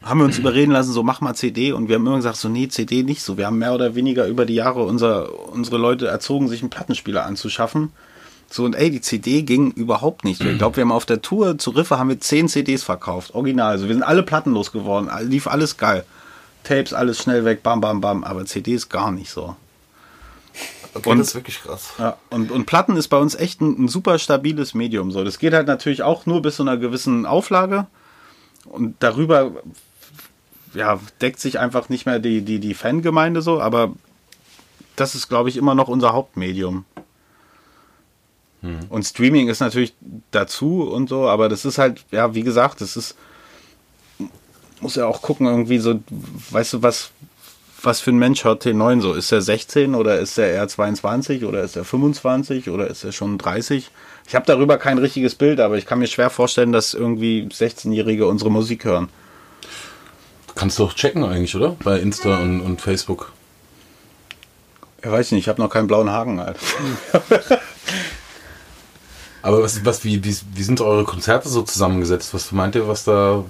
haben wir uns überreden lassen, so mach mal CD und wir haben immer gesagt, so nee, CD nicht so. Wir haben mehr oder weniger über die Jahre unser, unsere Leute erzogen, sich einen Plattenspieler anzuschaffen. So, und ey, die CD ging überhaupt nicht. Ich glaube, wir haben auf der Tour zu Riffe haben wir 10 CDs verkauft. Original. Also wir sind alle plattenlos geworden. Lief alles geil. Tapes, alles schnell weg, bam, bam, bam. Aber CDs gar nicht so. Okay, Und- das ist wirklich krass. Ja, und, und Platten ist bei uns echt ein, ein super stabiles Medium. So, das geht halt natürlich auch nur bis zu einer gewissen Auflage. Und darüber ja, deckt sich einfach nicht mehr die, die, die Fangemeinde so, aber das ist, glaube ich, immer noch unser Hauptmedium. Und Streaming ist natürlich dazu und so, aber das ist halt, ja, wie gesagt, das ist, muss ja auch gucken, irgendwie so, weißt du, was, was für ein Mensch hört T9 so? Ist er 16 oder ist er eher 22 oder ist er 25 oder ist er schon 30? Ich habe darüber kein richtiges Bild, aber ich kann mir schwer vorstellen, dass irgendwie 16-Jährige unsere Musik hören. Kannst du doch checken eigentlich, oder? Bei Insta und, und Facebook. Ich weiß nicht, ich habe noch keinen blauen Haken halt. Aber was, was, wie, wie, wie sind eure Konzerte so zusammengesetzt? Was meint ihr, was da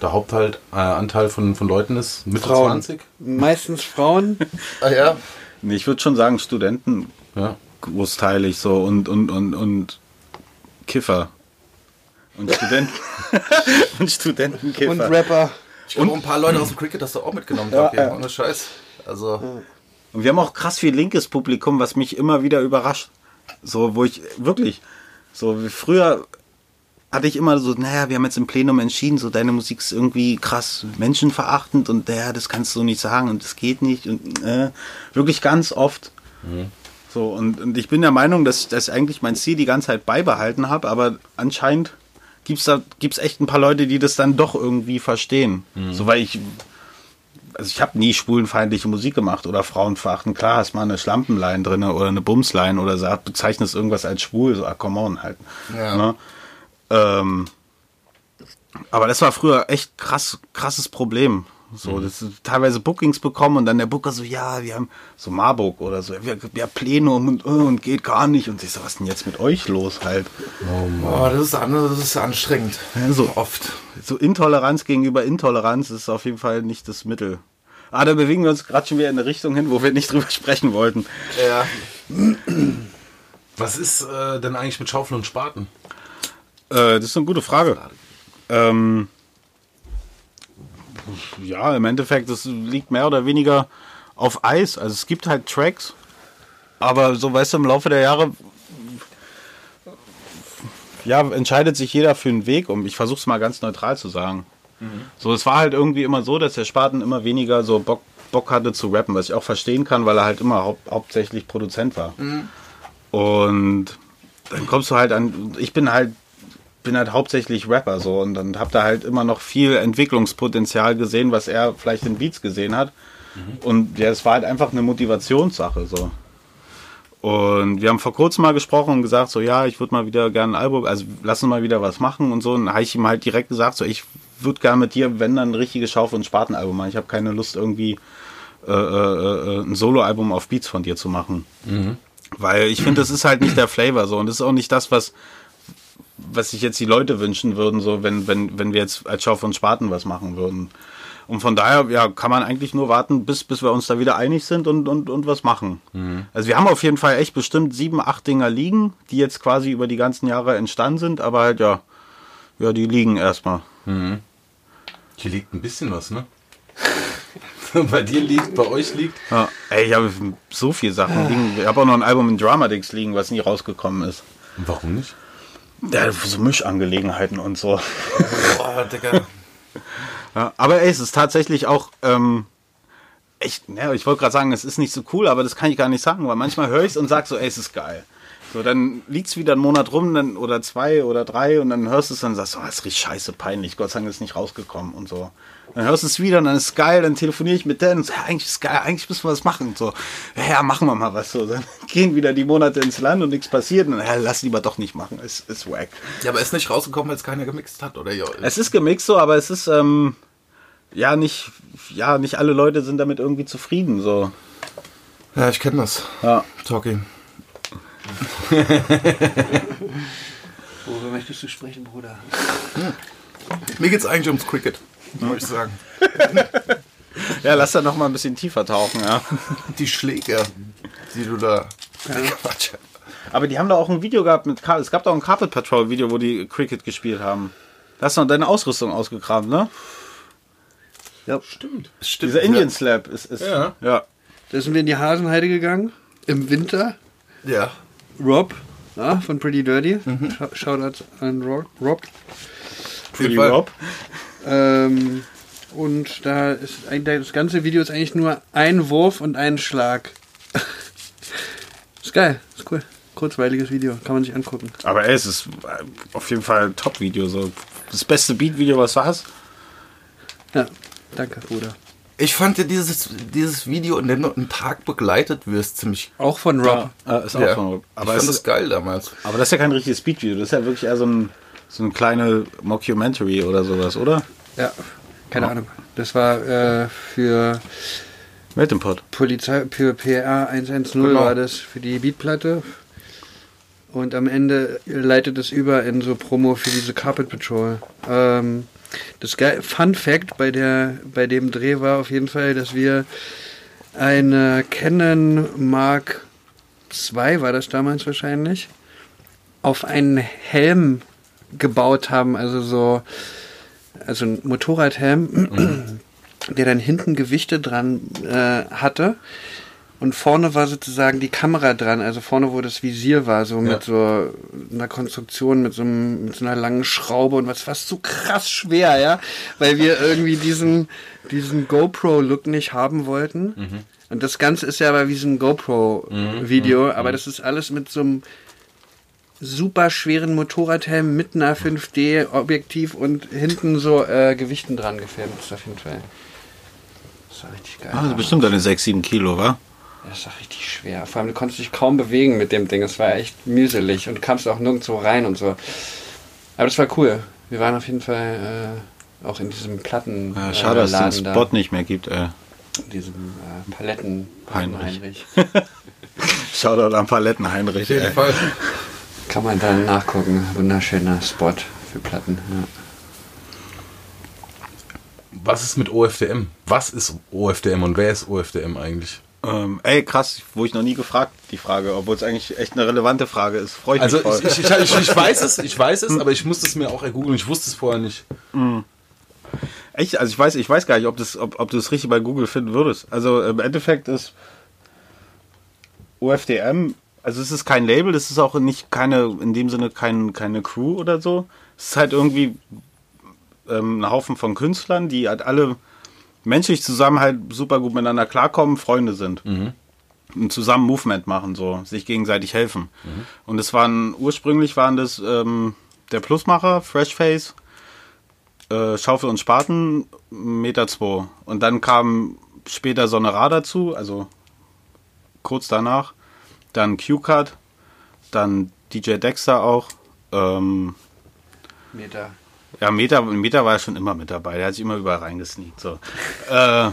der Hauptteil, äh, Anteil von, von Leuten ist? Mitte Frauen. 20? Meistens Frauen. Ah ja, Nee, ich würde schon sagen, Studenten Ja. großteilig so und, und, und, und Kiffer. Und Studenten. und Studentenkiffer. Und Rapper. ich glaube, ein paar Leute aus dem Cricket hast du auch mitgenommen, Ja, ja, ja. ohne Scheiß. Also, Und wir haben auch krass viel linkes Publikum, was mich immer wieder überrascht. So, wo ich wirklich, so wie früher hatte ich immer so, naja, wir haben jetzt im Plenum entschieden, so deine Musik ist irgendwie krass menschenverachtend und naja, das kannst du nicht sagen und das geht nicht und äh, wirklich ganz oft. So, und, und ich bin der Meinung, dass ich das eigentlich mein Ziel die ganze Zeit beibehalten habe, aber anscheinend gibt's da gibt's echt ein paar Leute, die das dann doch irgendwie verstehen. So, weil ich also ich habe nie schwulenfeindliche Musik gemacht oder Frauenverachten. Klar, hast mal eine Schlampenlein drin oder eine Bumslein oder sagt, bezeichnest irgendwas als schwul, so, ah, come on halt. Ja. Ne? Ähm, aber das war früher echt krass, krasses Problem. So, das ist teilweise Bookings bekommen und dann der Booker so, ja, wir haben so Marburg oder so, wir, wir Plenum und, und geht gar nicht. Und ich so, was ist denn jetzt mit euch los halt? oh, das, ist, an- das ist anstrengend. Ja, so Oft. so Intoleranz gegenüber Intoleranz ist auf jeden Fall nicht das Mittel. Ah, da bewegen wir uns gerade schon wieder in eine Richtung hin, wo wir nicht drüber sprechen wollten. Ja. Was ist äh, denn eigentlich mit Schaufel und Spaten? Äh, das ist eine gute Frage. Ähm, ja, im Endeffekt, das liegt mehr oder weniger auf Eis. Also es gibt halt Tracks, aber so weißt du, im Laufe der Jahre ja, entscheidet sich jeder für einen Weg um. Ich versuche es mal ganz neutral zu sagen. So, es war halt irgendwie immer so, dass der Spaten immer weniger so Bock, Bock hatte zu rappen, was ich auch verstehen kann, weil er halt immer hau hauptsächlich Produzent war. Und dann kommst du halt an, ich bin halt bin halt hauptsächlich Rapper so und dann hab da halt immer noch viel Entwicklungspotenzial gesehen, was er vielleicht in Beats gesehen hat. Und ja, es war halt einfach eine Motivationssache so. Und wir haben vor kurzem mal gesprochen und gesagt, so ja, ich würde mal wieder gerne ein Album, also lass uns mal wieder was machen und so. Und dann habe ich ihm halt direkt gesagt, so ich würde gerne mit dir, wenn dann ein richtiges Schaufel- und Spatenalbum machen. Ich habe keine Lust irgendwie äh, äh, äh, ein Soloalbum auf Beats von dir zu machen. Weil ich finde, das ist halt nicht der Flavor so und das ist auch nicht das, was, was sich jetzt die Leute wünschen würden, so wenn, wenn, wenn wir jetzt als Schau von Spaten was machen würden. Und von daher, ja, kann man eigentlich nur warten, bis, bis wir uns da wieder einig sind und, und, und was machen. Also wir haben auf jeden Fall echt bestimmt sieben, acht Dinger liegen, die jetzt quasi über die ganzen Jahre entstanden sind, aber halt ja, ja, die liegen erstmal. Hier liegt ein bisschen was, ne? bei dir liegt, bei euch liegt. Ja, ey, ich habe so viele Sachen liegen. Ich habe auch noch ein Album in Dramadix liegen, was nie rausgekommen ist. Warum nicht? Ja, so Mischangelegenheiten und so. Boah, Digga. Ja, aber ey, es ist tatsächlich auch, ähm, echt, ja, ich wollte gerade sagen, es ist nicht so cool, aber das kann ich gar nicht sagen, weil manchmal höre ich es und sag so, ey, es ist geil. So, dann liegt's wieder einen Monat rum, dann, oder zwei oder drei, und dann hörst du es und sagst, oh, das richtig scheiße peinlich, Gott sei Dank ist es nicht rausgekommen und so. Dann hörst du es wieder und dann ist es geil, dann telefoniere ich mit Dan und so, ja, eigentlich ist es geil, eigentlich müssen wir was machen. Und so, ja, machen wir mal was. So, dann gehen wieder die Monate ins Land und nichts passiert. Und dann, ja, lass lieber doch nicht machen, es ist wack. Ja, aber ist nicht rausgekommen, weil es keiner gemixt hat, oder? Ja. Es ist gemixt so, aber es ist, ähm, ja, nicht, ja, nicht alle Leute sind damit irgendwie zufrieden, so. Ja, ich kenne das. Ja. Talking. Worüber möchtest du sprechen, Bruder? Mir geht's eigentlich ums Cricket, muss ich sagen. Ja, lass da noch mal ein bisschen tiefer tauchen, ja. Die Schläge, die du da. Quatsch. Aber die haben da auch ein Video gehabt mit, es gab da auch ein Carpet Patrol Video, wo die Cricket gespielt haben. Da hast du noch deine Ausrüstung ausgegraben, ne? Ja. Stimmt. Stimmt. Dieser Indian Slap ist, ist Ja. ja. Da sind wir in die Hasenheide gegangen. Im Winter. Ja. Rob ja, von Pretty Dirty. Sh- Shoutout an Rob. Rob. Pretty. Rob. Ähm, und da ist eigentlich das ganze Video ist eigentlich nur ein Wurf und ein Schlag. ist geil, ist cool. Kurzweiliges Video, kann man sich angucken. Aber ey, es ist äh, auf jeden Fall ein Top-Video. So. Das beste Beat-Video, was du hast. Ja, danke, Bruder. Ich fand ja dieses, dieses Video, in dem du einen Tag begleitet wirst, ziemlich. Auch von Rob. Ja, äh, ist auch Ja. von Rob. Aber ich es fand das ist, geil damals. aber das ist ja kein richtiges Beat-Video. Das ist ja wirklich eher so ein, so ein kleine Mockumentary oder sowas, oder? Ja, keine Ahnung. Das war äh, für Mit dem Pod. Polizei, für PR 110 Genau. war das für die Beatplatte. Und am Ende leitet es über in so Promo für diese Carpet Patrol. Ähm, das geil, Fun Fact bei, der, bei dem Dreh war auf jeden Fall, dass wir eine Canon Mark II, war das damals wahrscheinlich, auf einen Helm gebaut haben. Also so, also ein Motorradhelm, der dann hinten Gewichte dran äh, hatte. Und vorne war sozusagen die Kamera dran, also vorne, wo das Visier war, so mit so einer Konstruktion, mit so, einem, mit so einer langen Schraube und was fast so krass schwer, ja, weil wir irgendwie diesen, diesen GoPro-Look nicht haben wollten. Und das Ganze ist ja aber wie so ein GoPro-Video, aber das ist alles mit so einem super schweren Motorradhelm mit einer 5D-Objektiv und hinten so äh, Gewichten dran gefilmt. Das ist auf jeden Fall. Das war richtig geil. Ah, das ist bestimmt eine 6, 7 Kilo, wa? Das war richtig schwer. Vor allem, du konntest dich kaum bewegen mit dem Ding. Es war echt mühselig und kamst auch nirgendwo rein und so. Aber das war cool. Wir waren auf jeden Fall äh, auch in diesem Platten. Ja, äh, schade, dass es den Laden da. Spot nicht mehr gibt, ey. In diesem äh, Paletten. Heinrich. Shoutout an Paletten Heinrich, Auf jeden. Fall. Kann man dann nachgucken. Wunderschöner Spot für Platten. Ja. Was ist mit OFDM? Was ist OFDM und wer ist OFDM eigentlich? Ähm, ey, krass, wo ich noch nie gefragt, die Frage, obwohl es eigentlich echt eine relevante Frage ist. Freue ich Also mich voll. ich, ich, ich, weiß es, ich weiß es, aber ich musste es mir auch ergoogeln. Ich wusste es vorher nicht. Echt? Also ich weiß, ich weiß gar nicht, ob, das, ob, ob du das richtig bei Google finden würdest. Also im Endeffekt ist OFDM, also es ist kein Label, das ist auch nicht keine, in dem Sinne kein, keine Crew oder so. Es ist halt irgendwie ähm, ein Haufen von Künstlern, die halt alle menschlich zusammen halt super gut miteinander klarkommen, Freunde sind. Und zusammen Movement machen, so, sich gegenseitig helfen. Und es waren, ursprünglich waren das ähm, der Plusmacher, Freshface, äh, Schaufel und Spaten, Meter zwei. Und dann kam später Sonnerar dazu, also kurz danach. Dann Q-Cut, dann DJ Dexter auch. Ähm, Meter. Ja, Meter, Meter war ja schon immer mit dabei. Der hat sich immer überall reingesneakt. So. äh,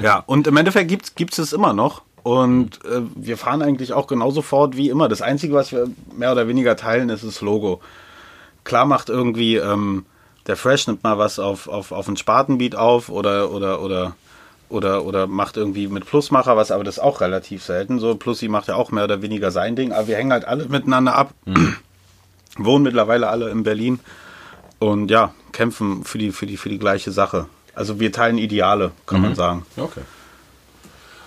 ja, und im Endeffekt gibt es es immer noch. Und äh, wir fahren eigentlich auch genauso fort wie immer. Das Einzige, was wir mehr oder weniger teilen, ist das Logo. Klar macht irgendwie ähm, der Fresh nimmt mal was auf, auf, auf einen Spatenbeat auf oder, oder, oder, oder, oder macht irgendwie mit Plusmacher was, aber das ist auch relativ selten. So, Plussi macht ja auch mehr oder weniger sein Ding, aber wir hängen halt alle miteinander ab. Wohnen mittlerweile alle in Berlin und ja, kämpfen für die, für die, für die gleiche Sache. Also wir teilen Ideale, kann man sagen. Okay.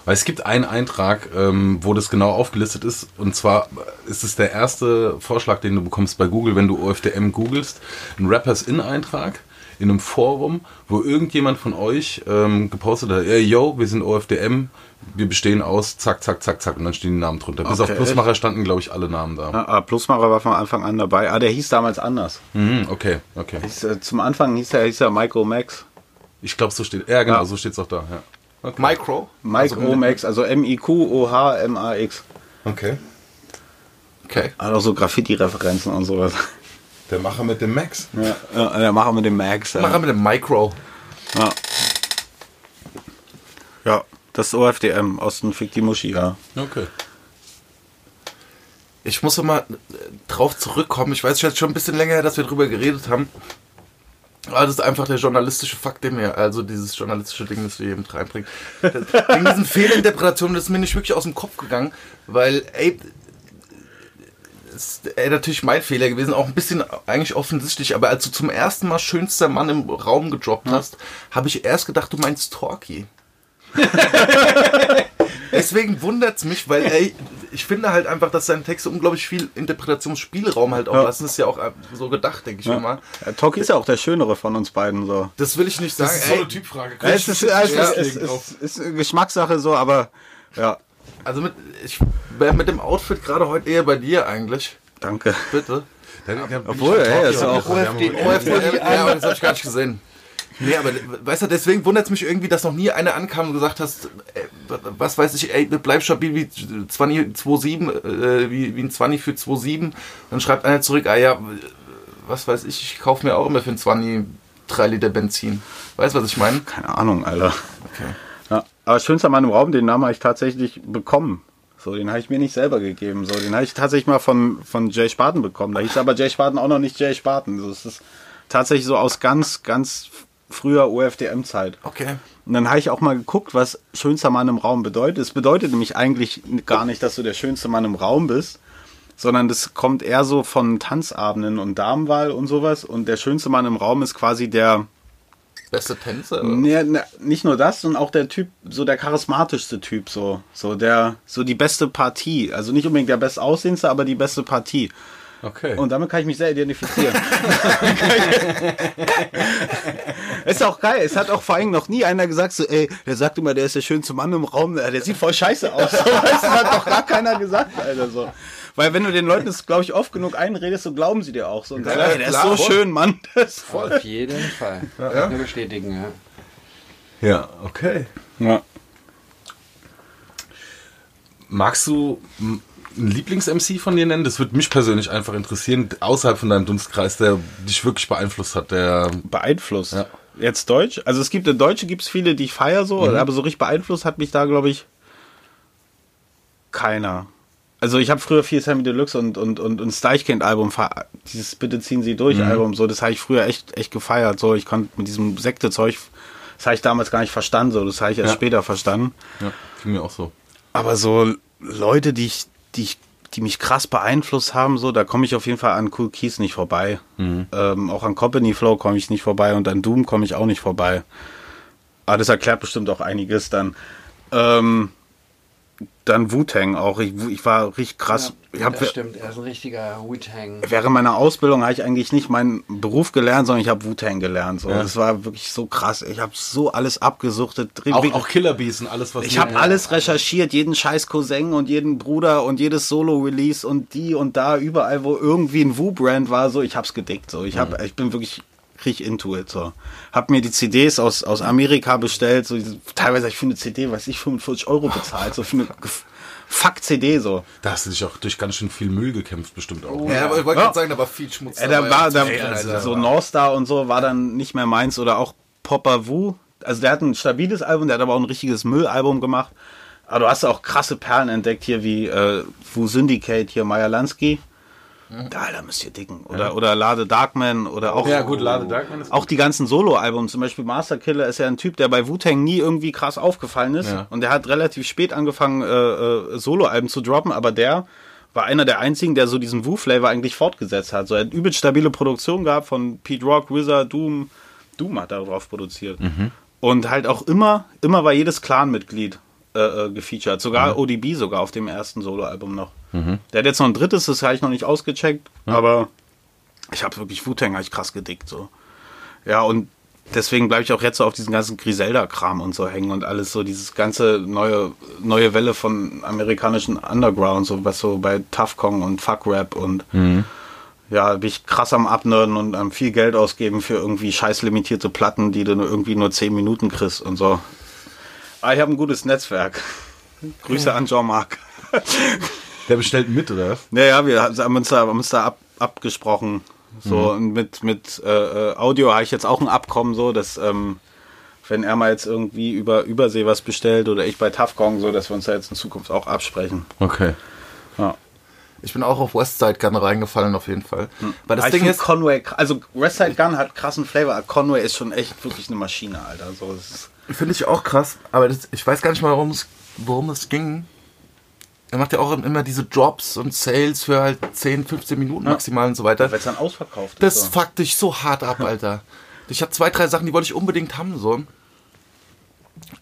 Weil es gibt einen Eintrag, ähm, wo das genau aufgelistet ist. Und zwar ist es der erste Vorschlag, den du bekommst bei Google, wenn du OFDM googelst. Ein Rappers-In-Eintrag in einem Forum, wo irgendjemand von euch ähm, gepostet hat, ey, yo, wir sind OFDM, wir bestehen aus, zack, zack, zack, zack, und dann stehen die Namen drunter. Bis Okay, auf Plusmacher standen, glaube ich, alle Namen da. Ah, ah, Plusmacher war von Anfang an dabei. Ah, der hieß damals anders. Mhm, okay, okay. Hieß, äh, zum Anfang hieß er, hieß er Micro Max. Ich glaube, so steht, ja genau, Ja. so steht es auch da, ja. Okay. Micro. Mike Also, Max, also M-I-Q-O-H-M-A-X. okay. Okay. Hat auch so Graffiti-Referenzen und sowas. Der Macher mit dem Max. Ja, ja, der Macher mit dem Max. Ja. mit dem Micro. Ja. ja, das ist OFDM aus dem Fick die Muschi, ja. Okay. Ich muss noch mal äh, drauf zurückkommen. Ich weiß jetzt schon ein bisschen länger her, dass wir drüber geredet haben. Aber das ist einfach der journalistische Fakt, den wir, also dieses journalistische Ding, das wir hier mit reinbringen. Wegen diesen Fehlinterpretationen, das ist mir nicht wirklich aus dem Kopf gegangen, weil, ey, ist ey, natürlich mein Fehler gewesen, auch ein bisschen eigentlich offensichtlich, aber als du zum ersten Mal schönster Mann im Raum gedroppt hast, habe ich erst gedacht, du meinst Torki. Deswegen wundert's mich, weil ey, ich finde halt einfach, dass seine Texte unglaublich viel Interpretationsspielraum halt auch Ja. lassen. Das ist ja auch äh, so gedacht, denke ich mir mal. Ja, Toki ist ja auch der Schönere von uns beiden so. Das will ich nicht sagen. Das ist so eine Typfrage. Ja, es ist, es ist, Ja, es ist, es Geschmackssache so, aber ja, also mit, ich wäre mit dem Outfit gerade heute eher bei dir eigentlich. danke. Bitte. Obwohl, ey, ist auch- OFD, OFD, ja, aber das habe ich gar nicht gesehen. Nee, aber weißt du, deswegen wundert es mich irgendwie, dass noch nie einer ankam und gesagt hast, ey, was weiß ich, ey, bleib stabil wie 20, 2,7, äh, wie, wie ein 20 für 2,7. Dann schreibt einer zurück, ah ja, was weiß ich, ich kaufe mir auch immer für ein 20 3 Liter Benzin. Weißt du, was ich meine? Keine Ahnung, Alter. Okay. Ja, aber schönster Mann im Raum, den Namen habe ich tatsächlich bekommen. So, den habe ich mir nicht selber gegeben. So, den habe ich tatsächlich mal von, von Jay Spaten bekommen. Da hieß aber Jay Spaten auch noch nicht Jay Spaten. So, es ist tatsächlich so aus ganz, ganz früher OFDM-Zeit. Okay. Und dann habe ich auch mal geguckt, was schönster Mann im Raum bedeutet. Es bedeutet nämlich eigentlich gar nicht, dass du der schönste Mann im Raum bist, sondern das kommt eher so von Tanzabenden und Damenwahl und sowas. Und der schönste Mann im Raum ist quasi der, Beste Tänzer? Nee, ne, nicht nur das, sondern auch der Typ, so der charismatischste Typ, so, so der, so die beste Partie. Also nicht unbedingt der bestaussehendste, aber die beste Partie. Okay. Und damit kann ich mich sehr identifizieren. ist auch geil. Es hat auch vor allem noch nie einer gesagt, so, ey, der sagt immer, der ist der schönste Mann im Raum, der sieht voll scheiße aus. So, das hat doch gar keiner gesagt, Alter, so. Weil wenn du den Leuten das, glaube ich, oft genug einredest, so glauben sie dir auch so. Und sagen, Ja, ey, der klar, ist so voll. schön, Mann. Das voll. Auf jeden Fall. Ja. Nur bestätigen, ja. ja, okay. Ja. Magst du einen Lieblings-MC von dir nennen? Das würde mich persönlich einfach interessieren, außerhalb von deinem Dunstkreis, der dich wirklich beeinflusst hat. Der beeinflusst. Ja. Jetzt Deutsch. Also es gibt in Deutsche gibt es viele, die ich feier so, aber so richtig beeinflusst hat mich da, glaube ich, keiner. Also ich habe früher viel Sammy Deluxe und, und, und, und Steichkind-Album, dieses Bitte ziehen Sie durch Album, so, das habe ich früher echt, echt gefeiert. So, ich konnte mit diesem Sekte-Zeug, das habe ich damals gar nicht verstanden, so, das habe ich erst Ja. später verstanden. ja, ging mir auch so. Aber so Leute, die ich, die ich, die mich krass beeinflusst haben, so, da komme ich auf jeden Fall an Cool Keys nicht vorbei. Ähm, auch an Company Flow komme ich nicht vorbei und an Doom komme ich auch nicht vorbei. Aber das erklärt bestimmt auch einiges dann. Ähm, dann Wu-Tang auch. Ich, ich war richtig krass. ich Ja, hab, das stimmt, er ist ein richtiger Wu-Tang. während meiner Ausbildung habe ich eigentlich nicht meinen Beruf gelernt, sondern ich habe Wu-Tang gelernt. So. Das war wirklich so krass. Ich habe so alles abgesuchtet. Auch, auch Killer Bees und alles, was Ich habe alles recherchiert, jeden scheiß Cousin und jeden Bruder und jedes Solo-Release und die und da, überall, wo irgendwie ein Wu-Brand war, so, ich hab's gedickt. So. Ich, hab, ich bin wirklich richtig into it. So. Hab mir die CDs aus, aus Amerika bestellt, so, teilweise ich für eine CD, weiß ich, 45 Euro bezahlt, so für eine gef- Fuck-CD, so. Da hast du dich auch durch ganz schön viel Müll gekämpft, bestimmt auch. Ja, aber ich wollte Ja. gerade sagen, da war viel Schmutz. Äh, da dabei. war, da, Ey, Alter. so North Star und so war dann nicht mehr meins oder auch Popper Wu. Also der hat ein stabiles Album, der hat aber auch ein richtiges Müllalbum gemacht. Aber du hast auch krasse Perlen entdeckt hier wie äh, Wu Syndicate, hier Meyer Lansky. Da, Alter, müsst ihr dicken. Oder, oder Lade Darkman oder auch, Ja, gut, Lade Darkman ist auch die ganzen Solo-Alben. Zum Beispiel Master Killer ist ja ein Typ, der bei Wu-Tang nie irgendwie krass aufgefallen ist. Ja. Und der hat relativ spät angefangen, äh, äh, Solo-Alben zu droppen, aber der war einer der einzigen, der so diesen Wu-Flavor eigentlich fortgesetzt hat. So, er hat übelst stabile Produktion gehabt von Pete Rock, Wizard, Doom. Doom hat da drauf produziert. Und halt auch immer, immer war jedes Clan-Mitglied äh, äh, gefeatured. Sogar ODB sogar auf dem ersten Solo-Album noch. Der hat jetzt noch ein drittes, das habe ich noch nicht ausgecheckt, aber ich habe wirklich Wu-Tang ich krass gedickt. So. Ja, und deswegen bleibe ich auch jetzt so auf diesen ganzen Griselda-Kram und so hängen und alles so, dieses ganze neue, neue Welle von amerikanischen Underground, so was so bei Tough Kong und Fuck Rap und ja, bin ich krass am Abnörden und am viel Geld ausgeben für irgendwie scheiß limitierte Platten, die du nur irgendwie nur 10 Minuten kriegst und so. Aber ich habe ein gutes Netzwerk. Grüße an Jean-Marc. Der bestellt mit, oder was? Naja, wir haben uns da, haben uns da ab, abgesprochen. So, und mit, mit äh, äh, Audio habe ich jetzt auch ein Abkommen, so, dass, ähm, wenn er mal jetzt irgendwie über Übersee was bestellt oder ich bei Tafkong, so, dass wir uns da jetzt in Zukunft auch absprechen. Okay. Ja. Ich bin auch auf Westside Gun reingefallen auf jeden Fall. Weil das Aber ich Ding ist, Conway, also Westside Gun hat krassen Flavor, aber Conway ist schon echt wirklich eine Maschine, Alter. So, finde ich auch krass, aber das, ich weiß gar nicht mal, worum es, worum es ging. Er macht ja auch immer diese Drops und Sales für halt 10, 15 Minuten maximal und so weiter. weil es dann ausverkauft Das ist. So. fuckt dich so hart ab, Alter. Ich habe zwei, drei Sachen, die wollte ich unbedingt haben, so.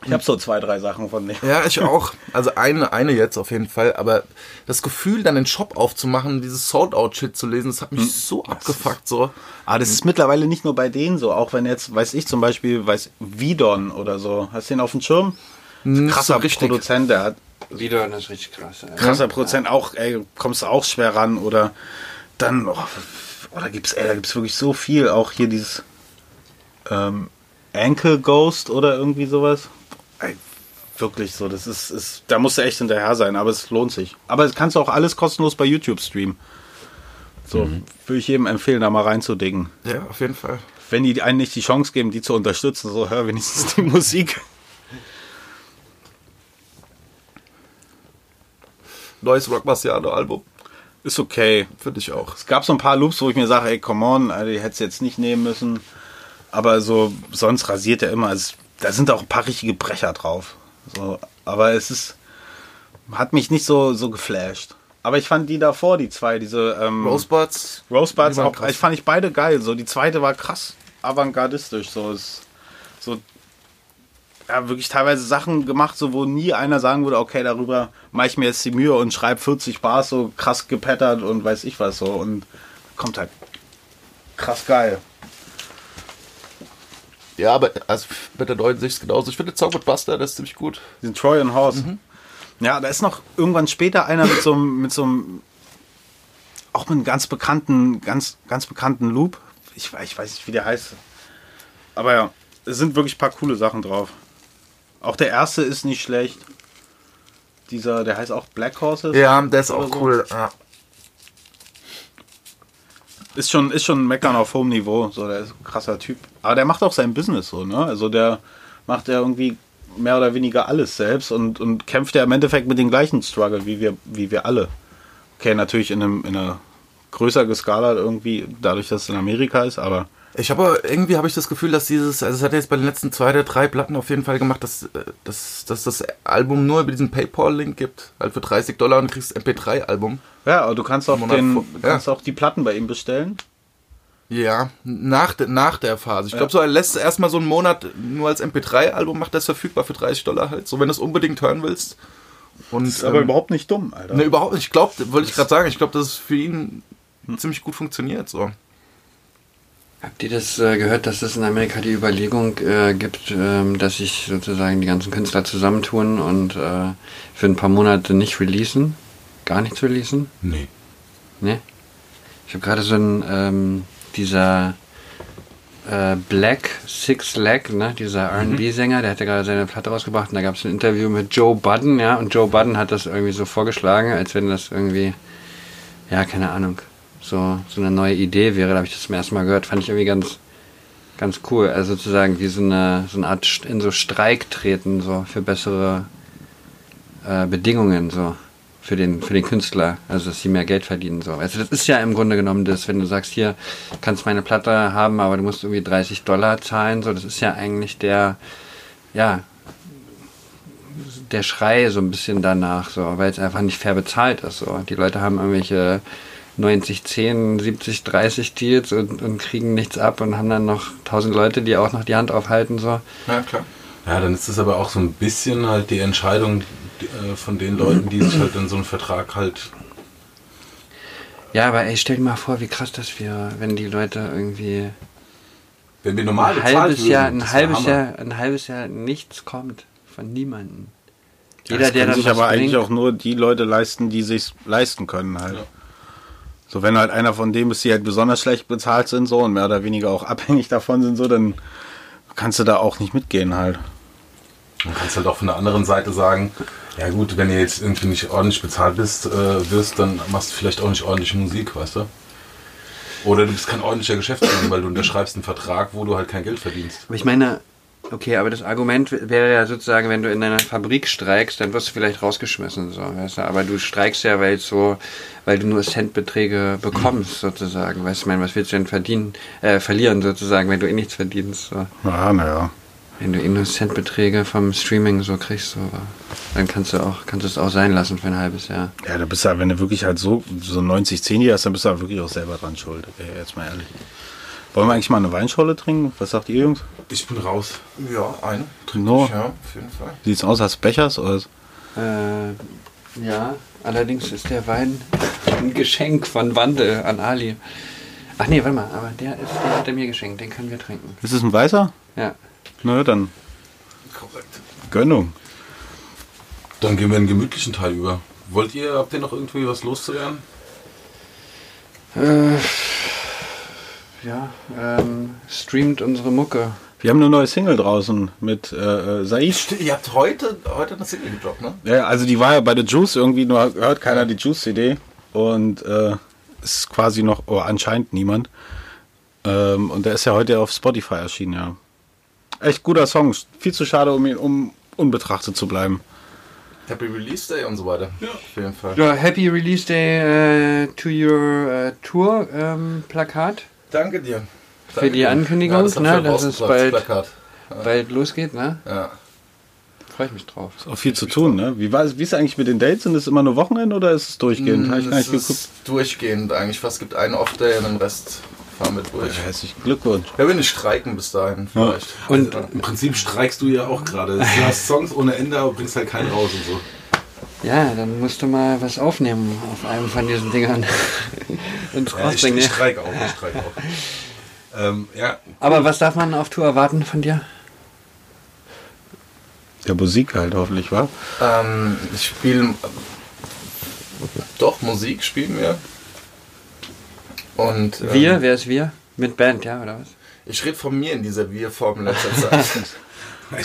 Ich habe so zwei, drei Sachen von dem. Ja, ich auch. Also eine, eine jetzt auf jeden Fall. Aber das Gefühl, dann den Shop aufzumachen, dieses Sold-Out-Shit zu lesen, das hat mich so abgefuckt, so. Aber das ist mittlerweile nicht nur bei denen so, auch wenn jetzt, weiß ich zum Beispiel, weiß Vidon oder so, hast du den auf dem Schirm? Krasser so richtig. Produzent, der hat Wieder, das ist richtig krass. ey. krasser Produzent auch, ey, kommst du auch schwer ran oder dann, oh, oder gibt's, ey, da gibt's wirklich so viel, auch hier dieses ähm, Ankle Ghost oder irgendwie sowas. Ey, wirklich so, das ist, ist, da musst du echt hinterher sein, aber es lohnt sich. Aber das kannst du auch alles kostenlos bei YouTube streamen. So, würde ich jedem empfehlen, da mal reinzudicken. Ja, auf jeden Fall. Wenn die einen nicht die Chance geben, die zu unterstützen, so hör wenigstens die Musik. Neues Rock Marciano-Album. Ist okay. Finde ich auch. Es gab so ein paar Loops, wo ich mir sage, ey, come on, Alter, die hättest du jetzt nicht nehmen müssen. Aber so, sonst rasiert er immer. Es, da sind auch ein paar richtige Brecher drauf. So, aber es ist, hat mich nicht so, so geflasht. Aber ich fand die davor, die zwei, diese ähm, Rosebuds. Rosebuds, die auch, krass. ich fand ich beide geil. So, die zweite war krass avantgardistisch. So, ist, so ja, wirklich teilweise Sachen gemacht, so wo nie einer sagen würde, okay, darüber mache ich mir jetzt die Mühe und schreibe 40 Bars so krass gepattert und weiß ich was so und kommt halt krass geil. Ja, aber also mit der neuen Sicht genauso. Ich finde mit Buster, das ist ziemlich gut. Diesen Troy und Horse. Ja, da ist noch irgendwann später einer mit so einem, mit so einem, auch mit einem ganz bekannten, ganz, ganz bekannten Loop. Ich, weiß- ich weiß nicht, wie der heißt. Aber ja, es sind wirklich ein paar coole Sachen drauf. Auch der erste ist nicht schlecht. Dieser, der heißt auch Black Horses. Ja, der ist auch so. cool. Ja. Ist schon, ist schon ein Meckern auf hohem Niveau. So, der ist ein krasser Typ. Aber der macht auch sein Business so, ne? Also der macht ja irgendwie mehr oder weniger alles selbst und, und kämpft ja im Endeffekt mit den gleichen Struggle wie wir, wie wir alle. Okay, natürlich in, einem, in einer größer geskalert irgendwie, dadurch, dass es in Amerika ist, aber Ich habe irgendwie habe ich das Gefühl, dass dieses, also es hat er jetzt bei den letzten zwei oder drei Platten auf jeden Fall gemacht, dass, äh, dass, dass das Album nur über diesen PayPal-Link gibt, halt für 30 Dollar und kriegst MP3-Album. ja, aber du kannst auch, den, vor- kannst auch die Platten bei ihm bestellen. Ja, nach, de, nach der Phase. Ich glaube, so er lässt erstmal so einen Monat nur als MP3-Album, macht das verfügbar für 30 Dollar halt, so wenn du es unbedingt hören willst. Und, Ist aber ähm, überhaupt nicht dumm, Alter. Ne, überhaupt nicht. Ich glaube, wollte ich gerade sagen, ich glaube, dass es für ihn ziemlich gut funktioniert. So. Habt ihr das äh, gehört, dass es in Amerika die Überlegung äh, gibt, ähm, dass sich sozusagen die ganzen Künstler zusammentun und äh, für ein paar Monate nicht releasen? Gar nichts releasen? Nee. Ne? Ich habe gerade so ein, ähm, dieser äh, Black Six Leg, ne, dieser RB-Sänger, der hatte gerade seine Platte rausgebracht und da gab es ein Interview mit Joe Budden, ja, und Joe Budden hat das irgendwie so vorgeschlagen, als wenn das irgendwie, ja, keine Ahnung, so, so eine neue Idee wäre. Da habe ich das zum ersten Mal gehört, fand ich irgendwie ganz, ganz cool. Also sozusagen wie so eine, so eine Art in so Streik treten, so für bessere äh, Bedingungen so für den, für den Künstler, also dass sie mehr Geld verdienen. So. Also das ist ja im Grunde genommen das, wenn du sagst, hier kannst meine Platte haben, aber du musst irgendwie 30 Dollar zahlen, so, das ist ja eigentlich der, ja, der Schrei so ein bisschen danach, so, weil es einfach nicht fair bezahlt ist. So. Die Leute haben irgendwelche 90, 10, 70, 30 Deals und, und kriegen nichts ab und haben dann noch 1000 Leute, die auch noch die Hand aufhalten. So. Ja, klar. Ja, dann ist es aber auch so ein bisschen halt die Entscheidung äh, von den Leuten, die sich halt in so einen Vertrag halt. Ja, aber ey, stell dir mal vor, wie krass das wäre, wenn die Leute irgendwie Wenn wir normal ein halbes würden, Jahr, ein das halbes. Jahr, ein halbes Jahr nichts kommt von niemandem. Ja, Jeder, das der können dann sich aber eigentlich bringt, auch nur die Leute leisten, die sich leisten können halt. So, wenn halt einer von dem ist, die halt besonders schlecht bezahlt sind, so und mehr oder weniger auch abhängig davon sind, so, dann kannst du da auch nicht mitgehen halt. Man kann halt auch von der anderen Seite sagen, ja gut, wenn ihr jetzt irgendwie nicht ordentlich bezahlt bist, äh, wirst, dann machst du vielleicht auch nicht ordentliche Musik, weißt du? Oder du bist kein ordentlicher Geschäftsmann, weil du unterschreibst einen Vertrag, wo du halt kein Geld verdienst. Aber ich meine, okay, aber das Argument wäre ja sozusagen, wenn du in deiner Fabrik streikst, dann wirst du vielleicht rausgeschmissen, so, weißt du? Aber du streikst ja, weil so, weil du nur Centbeträge bekommst, sozusagen. Weißt du, ich meine, was willst du denn verdienen, äh, verlieren, sozusagen, wenn du eh nichts verdienst, so. Ja, naja. Wenn du eh nur Centbeträge vom Streaming so kriegst, so, dann kannst du auch, kannst du es auch sein lassen für ein halbes Jahr. Ja, da bist du, wenn du wirklich halt so, so 90, 10 Jahre hast, dann bist du halt wirklich auch selber dran schuld. Ey, jetzt mal ehrlich. Wollen wir eigentlich mal eine Weinscholle trinken? Was sagt ihr, Jungs? Ich bin raus. Ja, eine. No. Ja, auf jeden Fall. Sieht's aus als Bechers? Oder? Äh, ja, allerdings ist der Wein ein Geschenk von Wandel an Ali. Ach nee, warte mal, aber der, ist, der hat er mir geschenkt, den können wir trinken. Ist es ein weißer? Ja. Na, dann Korrekt. Gönnung. Dann gehen wir in den gemütlichen Teil über. Wollt ihr, habt ihr noch irgendwie was loszuwerden? Äh, ja, ähm, streamt unsere Mucke. Wir haben eine neue Single draußen mit äh, äh, Said. Stimmt, Ihr habt heute, heute eine Single gedroppt, ne? Ja, also die war ja bei The Juice irgendwie, nur hört keiner die Juice-CD. Und äh, ist quasi noch, oh, anscheinend niemand. Ähm, und der ist ja heute auf Spotify erschienen, ja. Echt guter Song. Viel zu schade, um ihn um unbetrachtet zu bleiben. Happy Release Day und so weiter. Ja. Auf jeden Fall. Ja, Happy Release Day äh, to your äh, Tour ähm, Plakat. Danke dir. Für die Ankündigung, ja, das ne, dass es bald- Plakat. Bald losgeht, ne? Ja. Freue ich mich drauf. Ist auch viel zu tun, ne? Wie, war, wie ist es eigentlich mit den Dates? Sind es immer nur Wochenende oder ist es durchgehend? Habe ich gar Mm, Es nicht geguckt. ist durchgehend eigentlich. Was gibt einen Off-Day und den Rest fahren wir durch. Herzlichen Glückwunsch. Ja, wenn nicht streiken bis dahin vielleicht. Und Im Prinzip streikst du ja auch gerade. Du hast Songs ohne Ende, aber bringst halt keinen raus und so. Ja, dann musst du mal was aufnehmen auf einem von diesen Dingern. Und Ja, ich, rausbringen. ich streik auch, ich streik auch. Ähm, ja, Aber was darf man auf Tour erwarten von dir? Der Musik halt hoffentlich, war. Ähm, ich spiele. Doch, Musik spielen wir. Und. Ähm, Wir? Wer ist wir? Mit Band, ja, oder was? Ich rede von mir in dieser Wir-Form in letzter Zeit.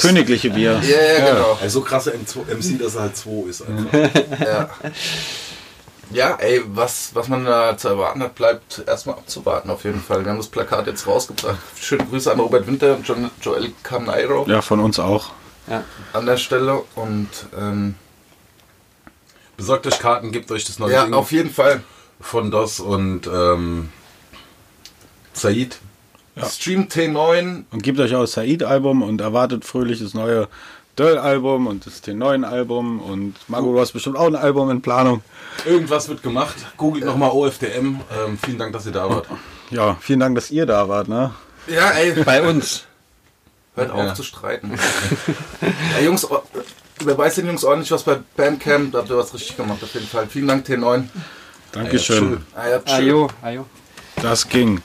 Königliche Bier. Ja, ja, genau. also so krasser MC, dass er halt 2 ist einfach. Ja. Ja, ey, was, was man da zu erwarten hat, bleibt erstmal abzuwarten auf jeden Fall. Wir haben das Plakat jetzt rausgebracht. Schöne Grüße an Robert Winter und John, Joel Carneiro Ja, von uns auch. Ja. an der Stelle. Und ähm, Besorgt euch Karten, gebt euch das neue ja, Ding auf jeden Fall. von DOS und ähm, Said. Stream T9. Und gebt euch auch das Said-Album und erwartet fröhlich das neue Döll-Album und das T9-Album. Und Margot, du hast bestimmt auch ein Album in Planung. Irgendwas wird gemacht. Googelt nochmal OFDM. Ähm, vielen Dank, dass ihr da wart. Ja, vielen Dank, dass ihr da wart, ne? Ja, ey, Bei uns. hört auf Ja. zu streiten. ja, Jungs, oh, überweist den Jungs ordentlich was bei Bandcamp. Da habt ihr was richtig gemacht auf jeden Fall. Vielen Dank T9. Dankeschön. Ah, ja, tschüss. Ajo, ajo. Das ging.